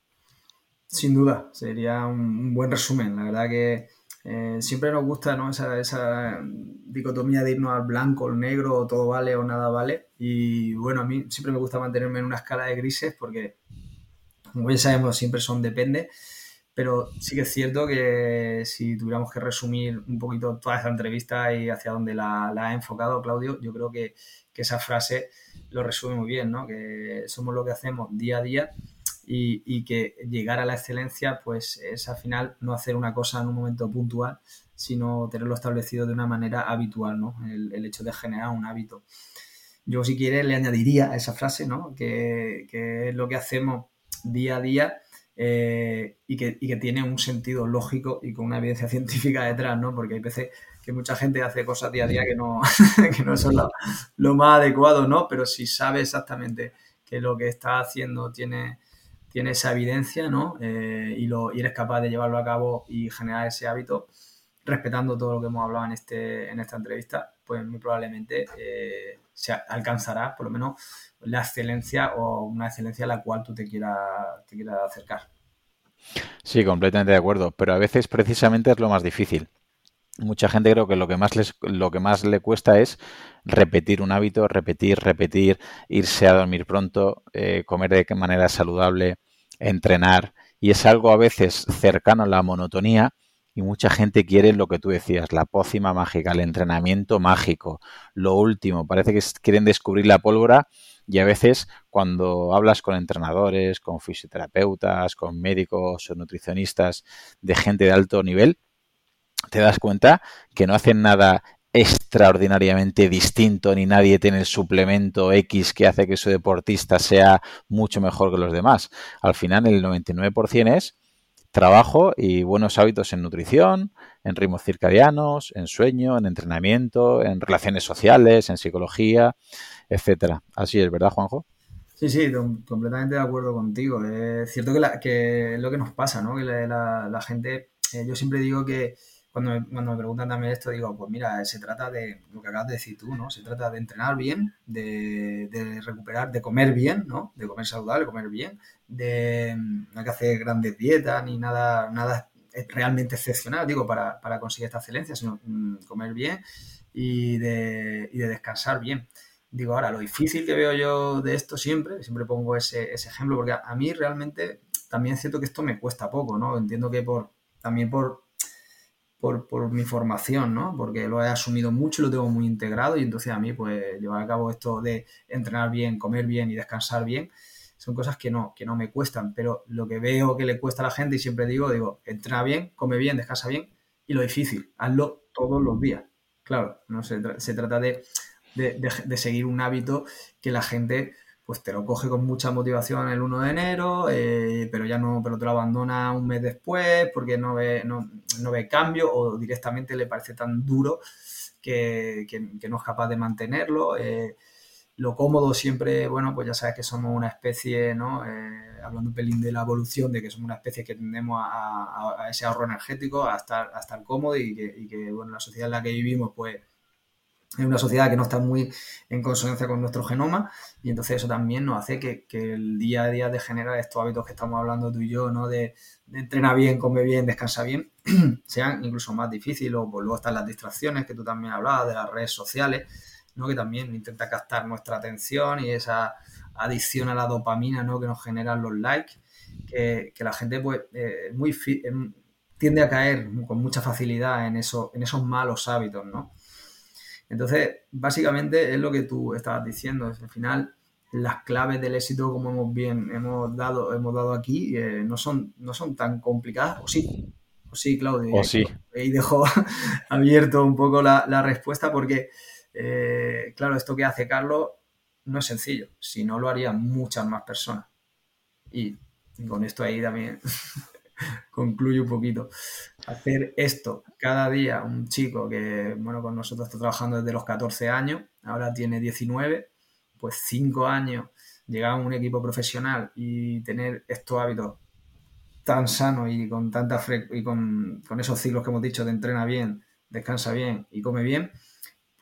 Sin duda, sería un buen resumen. La verdad que eh, siempre nos gusta esa, dicotomía de irnos al blanco, al negro, o todo vale o nada vale. Y bueno, a mí siempre me gusta mantenerme en una escala de grises porque, como ya sabemos, siempre son depende. Pero sí que es cierto que si tuviéramos que resumir un poquito toda esta entrevista y hacia dónde la, ha enfocado Claudio, yo creo que, que esa frase lo resume muy bien, ¿no? Que somos lo que hacemos día a día y, que llegar a la excelencia pues es al final no hacer una cosa en un momento puntual, sino tenerlo establecido de una manera habitual, ¿no? El, hecho de generar un hábito. Yo si quiere le añadiría a esa frase, ¿no? Que, es lo que hacemos día a día eh, y, que, tiene un sentido lógico y con una evidencia (laughs) científica detrás, ¿no? Porque hay veces que mucha gente hace cosas día a día que no, (laughs) que no son lo, más adecuado, ¿no? Pero si sabe exactamente que lo que está haciendo tiene, tiene esa evidencia, ¿no? Eh, y, lo, eres capaz de llevarlo a cabo y generar ese hábito, respetando todo lo que hemos hablado en, este, en esta entrevista, pues muy probablemente eh, se alcanzará por lo menos la excelencia o una excelencia a la cual tú te quieras, te quieras acercar. Sí, completamente de acuerdo, pero a veces precisamente es lo más difícil. Mucha gente creo que lo que más les, lo que más le cuesta es repetir un hábito, repetir, repetir, irse a dormir pronto, eh, comer de manera saludable, entrenar y es algo a veces cercano a la monotonía y mucha gente quiere lo que tú decías, la pócima mágica, el entrenamiento mágico, lo último, parece que quieren descubrir la pólvora y a veces cuando hablas con entrenadores, con fisioterapeutas, con médicos o nutricionistas de gente de alto nivel, te das cuenta que no hacen nada extraordinariamente distinto ni nadie tiene el suplemento X que hace que su deportista sea mucho mejor que los demás. Al final el 99% es trabajo y buenos hábitos en nutrición, en ritmos circadianos, en sueño, en entrenamiento, en relaciones sociales, en psicología, etcétera. Así es, ¿verdad, Juanjo? Sí, sí, completamente de acuerdo contigo. Es cierto que, es lo que nos pasa, ¿no? Que la, gente, eh, yo siempre digo que, cuando me, cuando me preguntan también esto, digo, pues mira, se trata de lo que acabas de decir tú, ¿no? Se trata de entrenar bien, de, recuperar, de comer bien, ¿no? De comer saludable, comer bien, de no hay que hacer grandes dietas ni nada, nada realmente excepcional, digo, para, conseguir esta excelencia, sino mm, comer bien y de, y de descansar bien. Digo, ahora, lo difícil que veo yo de esto siempre, siempre pongo ese, ese ejemplo, porque a, mí realmente también es cierto que esto me cuesta poco, ¿no? Entiendo que por también por por, mi formación, ¿no? Porque lo he asumido mucho y lo tengo muy integrado y entonces a mí, pues, llevar a cabo esto de entrenar bien, comer bien y descansar bien, son cosas que no, que no me cuestan, pero lo que veo que le cuesta a la gente y siempre digo, digo, entrena bien, come bien, descansa bien y lo difícil, hazlo todos los días. Claro, no se, se trata de, de seguir un hábito que la gente pues te lo coge con mucha motivación el 1 de enero, eh, pero ya no, pero te lo abandona un mes después porque no ve, no, ve cambio o directamente le parece tan duro que, no es capaz de mantenerlo. Eh, lo cómodo siempre, bueno, pues ya sabes que somos una especie, ¿no? Eh, hablando un pelín de la evolución, de que somos una especie que tendemos a, ese ahorro energético, a estar, a estar cómodo y que, bueno, la sociedad en la que vivimos, pues en una sociedad que no está muy en consonancia con nuestro genoma y entonces eso también nos hace que, el día a día de generar estos hábitos que estamos hablando tú y yo, ¿no? De, de entrenar bien, come bien, descansa bien, (clears throat) sean incluso más difíciles pues luego están las distracciones que tú también hablabas de las redes sociales, ¿no? Que también intenta captar nuestra atención y esa adicción a la dopamina, ¿no? Que nos generan los likes, que, la gente pues eh, muy tiende a caer con mucha facilidad en, eso, en esos malos hábitos, ¿no? Entonces, básicamente es lo que tú estabas diciendo. Al final, las claves del éxito, como hemos bien hemos dado, hemos dado aquí, eh, no, son, no son tan complicadas. O sí, o sí, Claudio. O sí. Y dejo (laughs) abierto un poco la, respuesta porque, eh, claro, esto que hace Carlos no es sencillo. Si no, lo harían muchas más personas. Y, con esto ahí también (laughs) concluyo un poquito. Hacer esto cada día, un chico que, bueno, con nosotros está trabajando desde los 14 años, ahora tiene 19, pues 5 años, llegar a un equipo profesional y tener estos hábitos tan sanos y con tanta y con, con esos ciclos que hemos dicho de entrena bien, descansa bien y come bien,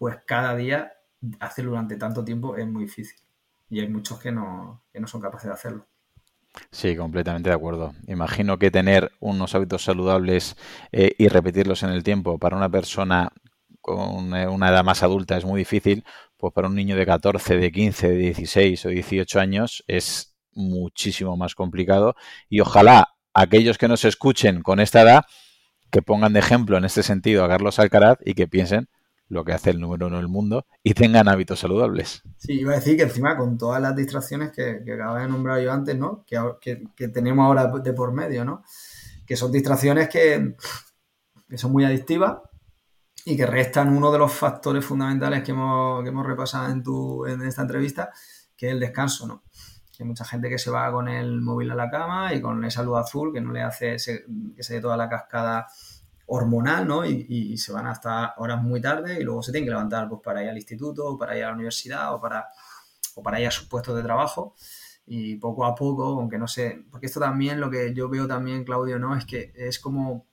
pues cada día hacerlo durante tanto tiempo es muy difícil. Y hay muchos que no, que no son capaces de hacerlo. Sí, completamente de acuerdo. Imagino que tener unos hábitos saludables eh, y repetirlos en el tiempo para una persona con eh, una edad más adulta es muy difícil, pues para un niño de 14, de 15, de 16 o 18 años es muchísimo más complicado y ojalá aquellos que nos escuchen con esta edad que pongan de ejemplo en este sentido a Carlos Alcaraz y que piensen lo que hace el número uno del mundo, y tengan hábitos saludables. Sí, iba a decir que encima con todas las distracciones que, que de nombrar yo antes, ¿no? Que, tenemos ahora de por medio, ¿no? Que son distracciones que, son muy adictivas y que restan uno de los factores fundamentales que hemos, que hemos repasado en, tu, en esta entrevista, que es el descanso, ¿no? Hay mucha gente que se va con el móvil a la cama y con esa luz azul que no le hace que se dé toda la cascada hormonal, ¿no? Y, se van hasta horas muy tarde y luego se tienen que levantar pues, para ir al instituto, o para ir a la universidad o para, o para ir a sus puestos de trabajo. Y poco a poco, aunque no sé, porque esto también lo que yo veo también, Claudio, ¿no? Es que es como,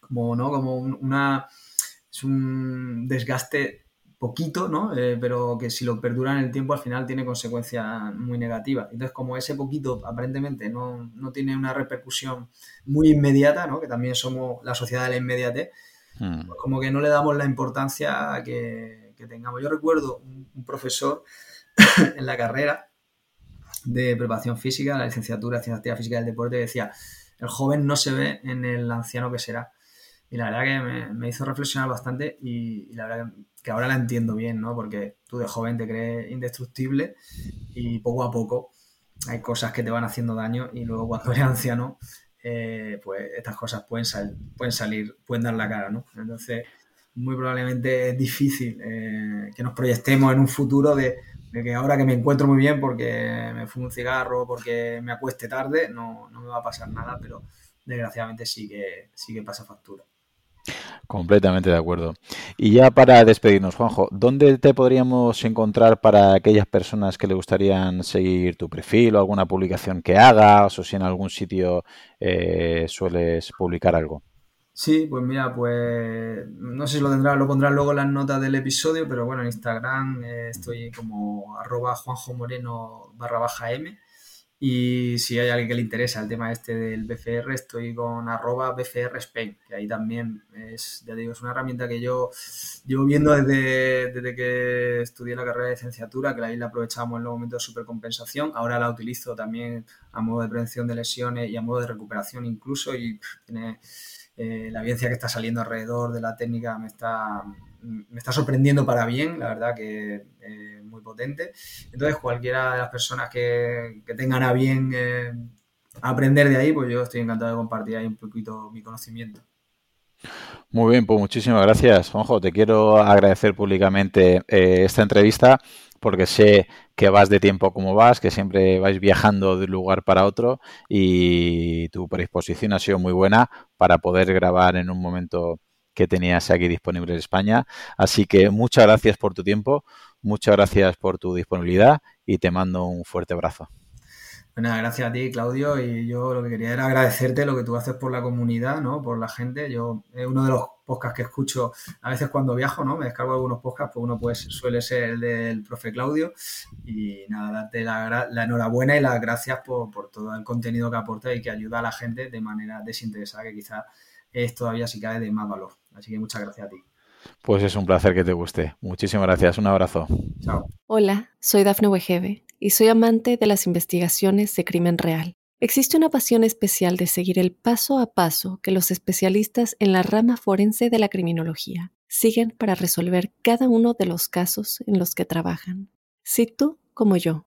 como ¿no? Como una, es un desgaste poquito, ¿no? Eh, pero que si lo perdura en el tiempo al final tiene consecuencias muy negativas. Entonces, como ese poquito aparentemente no, tiene una repercusión muy inmediata, ¿no? Que también somos la sociedad de la inmediatez, hmm. pues como que no le damos la importancia que, tengamos. Yo recuerdo un, profesor (coughs) en la carrera de preparación física, la licenciatura de Ciencias Física del Deporte, decía, el joven no se ve en el anciano que será. Y la verdad que me, hizo reflexionar bastante y, y la verdad que que ahora la entiendo bien, ¿no? Porque tú de joven te crees indestructible y poco a poco hay cosas que te van haciendo daño y luego cuando (laughs) eres anciano, eh, pues estas cosas pueden, pueden salir, pueden dar la cara, ¿no? Entonces, muy probablemente es difícil eh, que nos proyectemos en un futuro de, que ahora que me encuentro muy bien porque me fumo un cigarro, porque me acueste tarde, no, no me va a pasar nada, pero desgraciadamente sí que, sí que pasa factura. Completamente de acuerdo. Y ya para despedirnos, Juanjo, ¿dónde te podríamos encontrar para aquellas personas que le gustarían seguir tu perfil o alguna publicación que hagas o si en algún sitio eh, sueles publicar algo? Sí, pues mira, pues no sé si lo tendrás, lo pondrás luego en las notas del episodio, pero bueno, en Instagram eh, estoy como arroba Juanjo Moreno barra baja M y si hay alguien que le interesa el tema este del BFR, estoy con arroba BFR Spain, que ahí también es, ya digo, es una herramienta que yo llevo viendo desde, desde que estudié la carrera de licenciatura, que ahí la aprovechábamos en los momentos de supercompensación. Ahora la utilizo también a modo de prevención de lesiones y a modo de recuperación incluso, y tiene eh, la evidencia que está saliendo alrededor de la técnica me está, me está sorprendiendo para bien, la verdad que eh, muy potente. Entonces, cualquiera de las personas que, tengan a bien eh, aprender de ahí, pues yo estoy encantado de compartir ahí un poquito mi conocimiento. Muy bien, pues muchísimas gracias, Juanjo. Te quiero agradecer públicamente eh, esta entrevista porque sé que vas de tiempo como vas, que siempre vais viajando de un lugar para otro y tu predisposición ha sido muy buena para poder grabar en un momento que tenías aquí disponible en España. Así que muchas gracias por tu tiempo, muchas gracias por tu disponibilidad y te mando un fuerte abrazo. Pues nada, gracias a ti, Claudio, y yo lo que quería era agradecerte lo que tú haces por la comunidad, ¿no? Por la gente. Yo, es uno de los podcasts que escucho a veces cuando viajo, ¿no? Me descargo algunos podcasts, pues uno pues suele ser el del profe Claudio. Y nada, darte la, enhorabuena y las gracias por, por, todo el contenido que aporta y que ayuda a la gente de manera desinteresada, que quizás es todavía si cae de más valor. Así que muchas gracias a ti. Pues es un placer que te guste. Muchísimas gracias. Un abrazo. Chao. Hola, soy Dafne Wegebe y soy amante de las investigaciones de crimen real. Existe una pasión especial de seguir el paso a paso que los especialistas en la rama forense de la criminología siguen para resolver cada uno de los casos en los que trabajan. Si tú, como yo,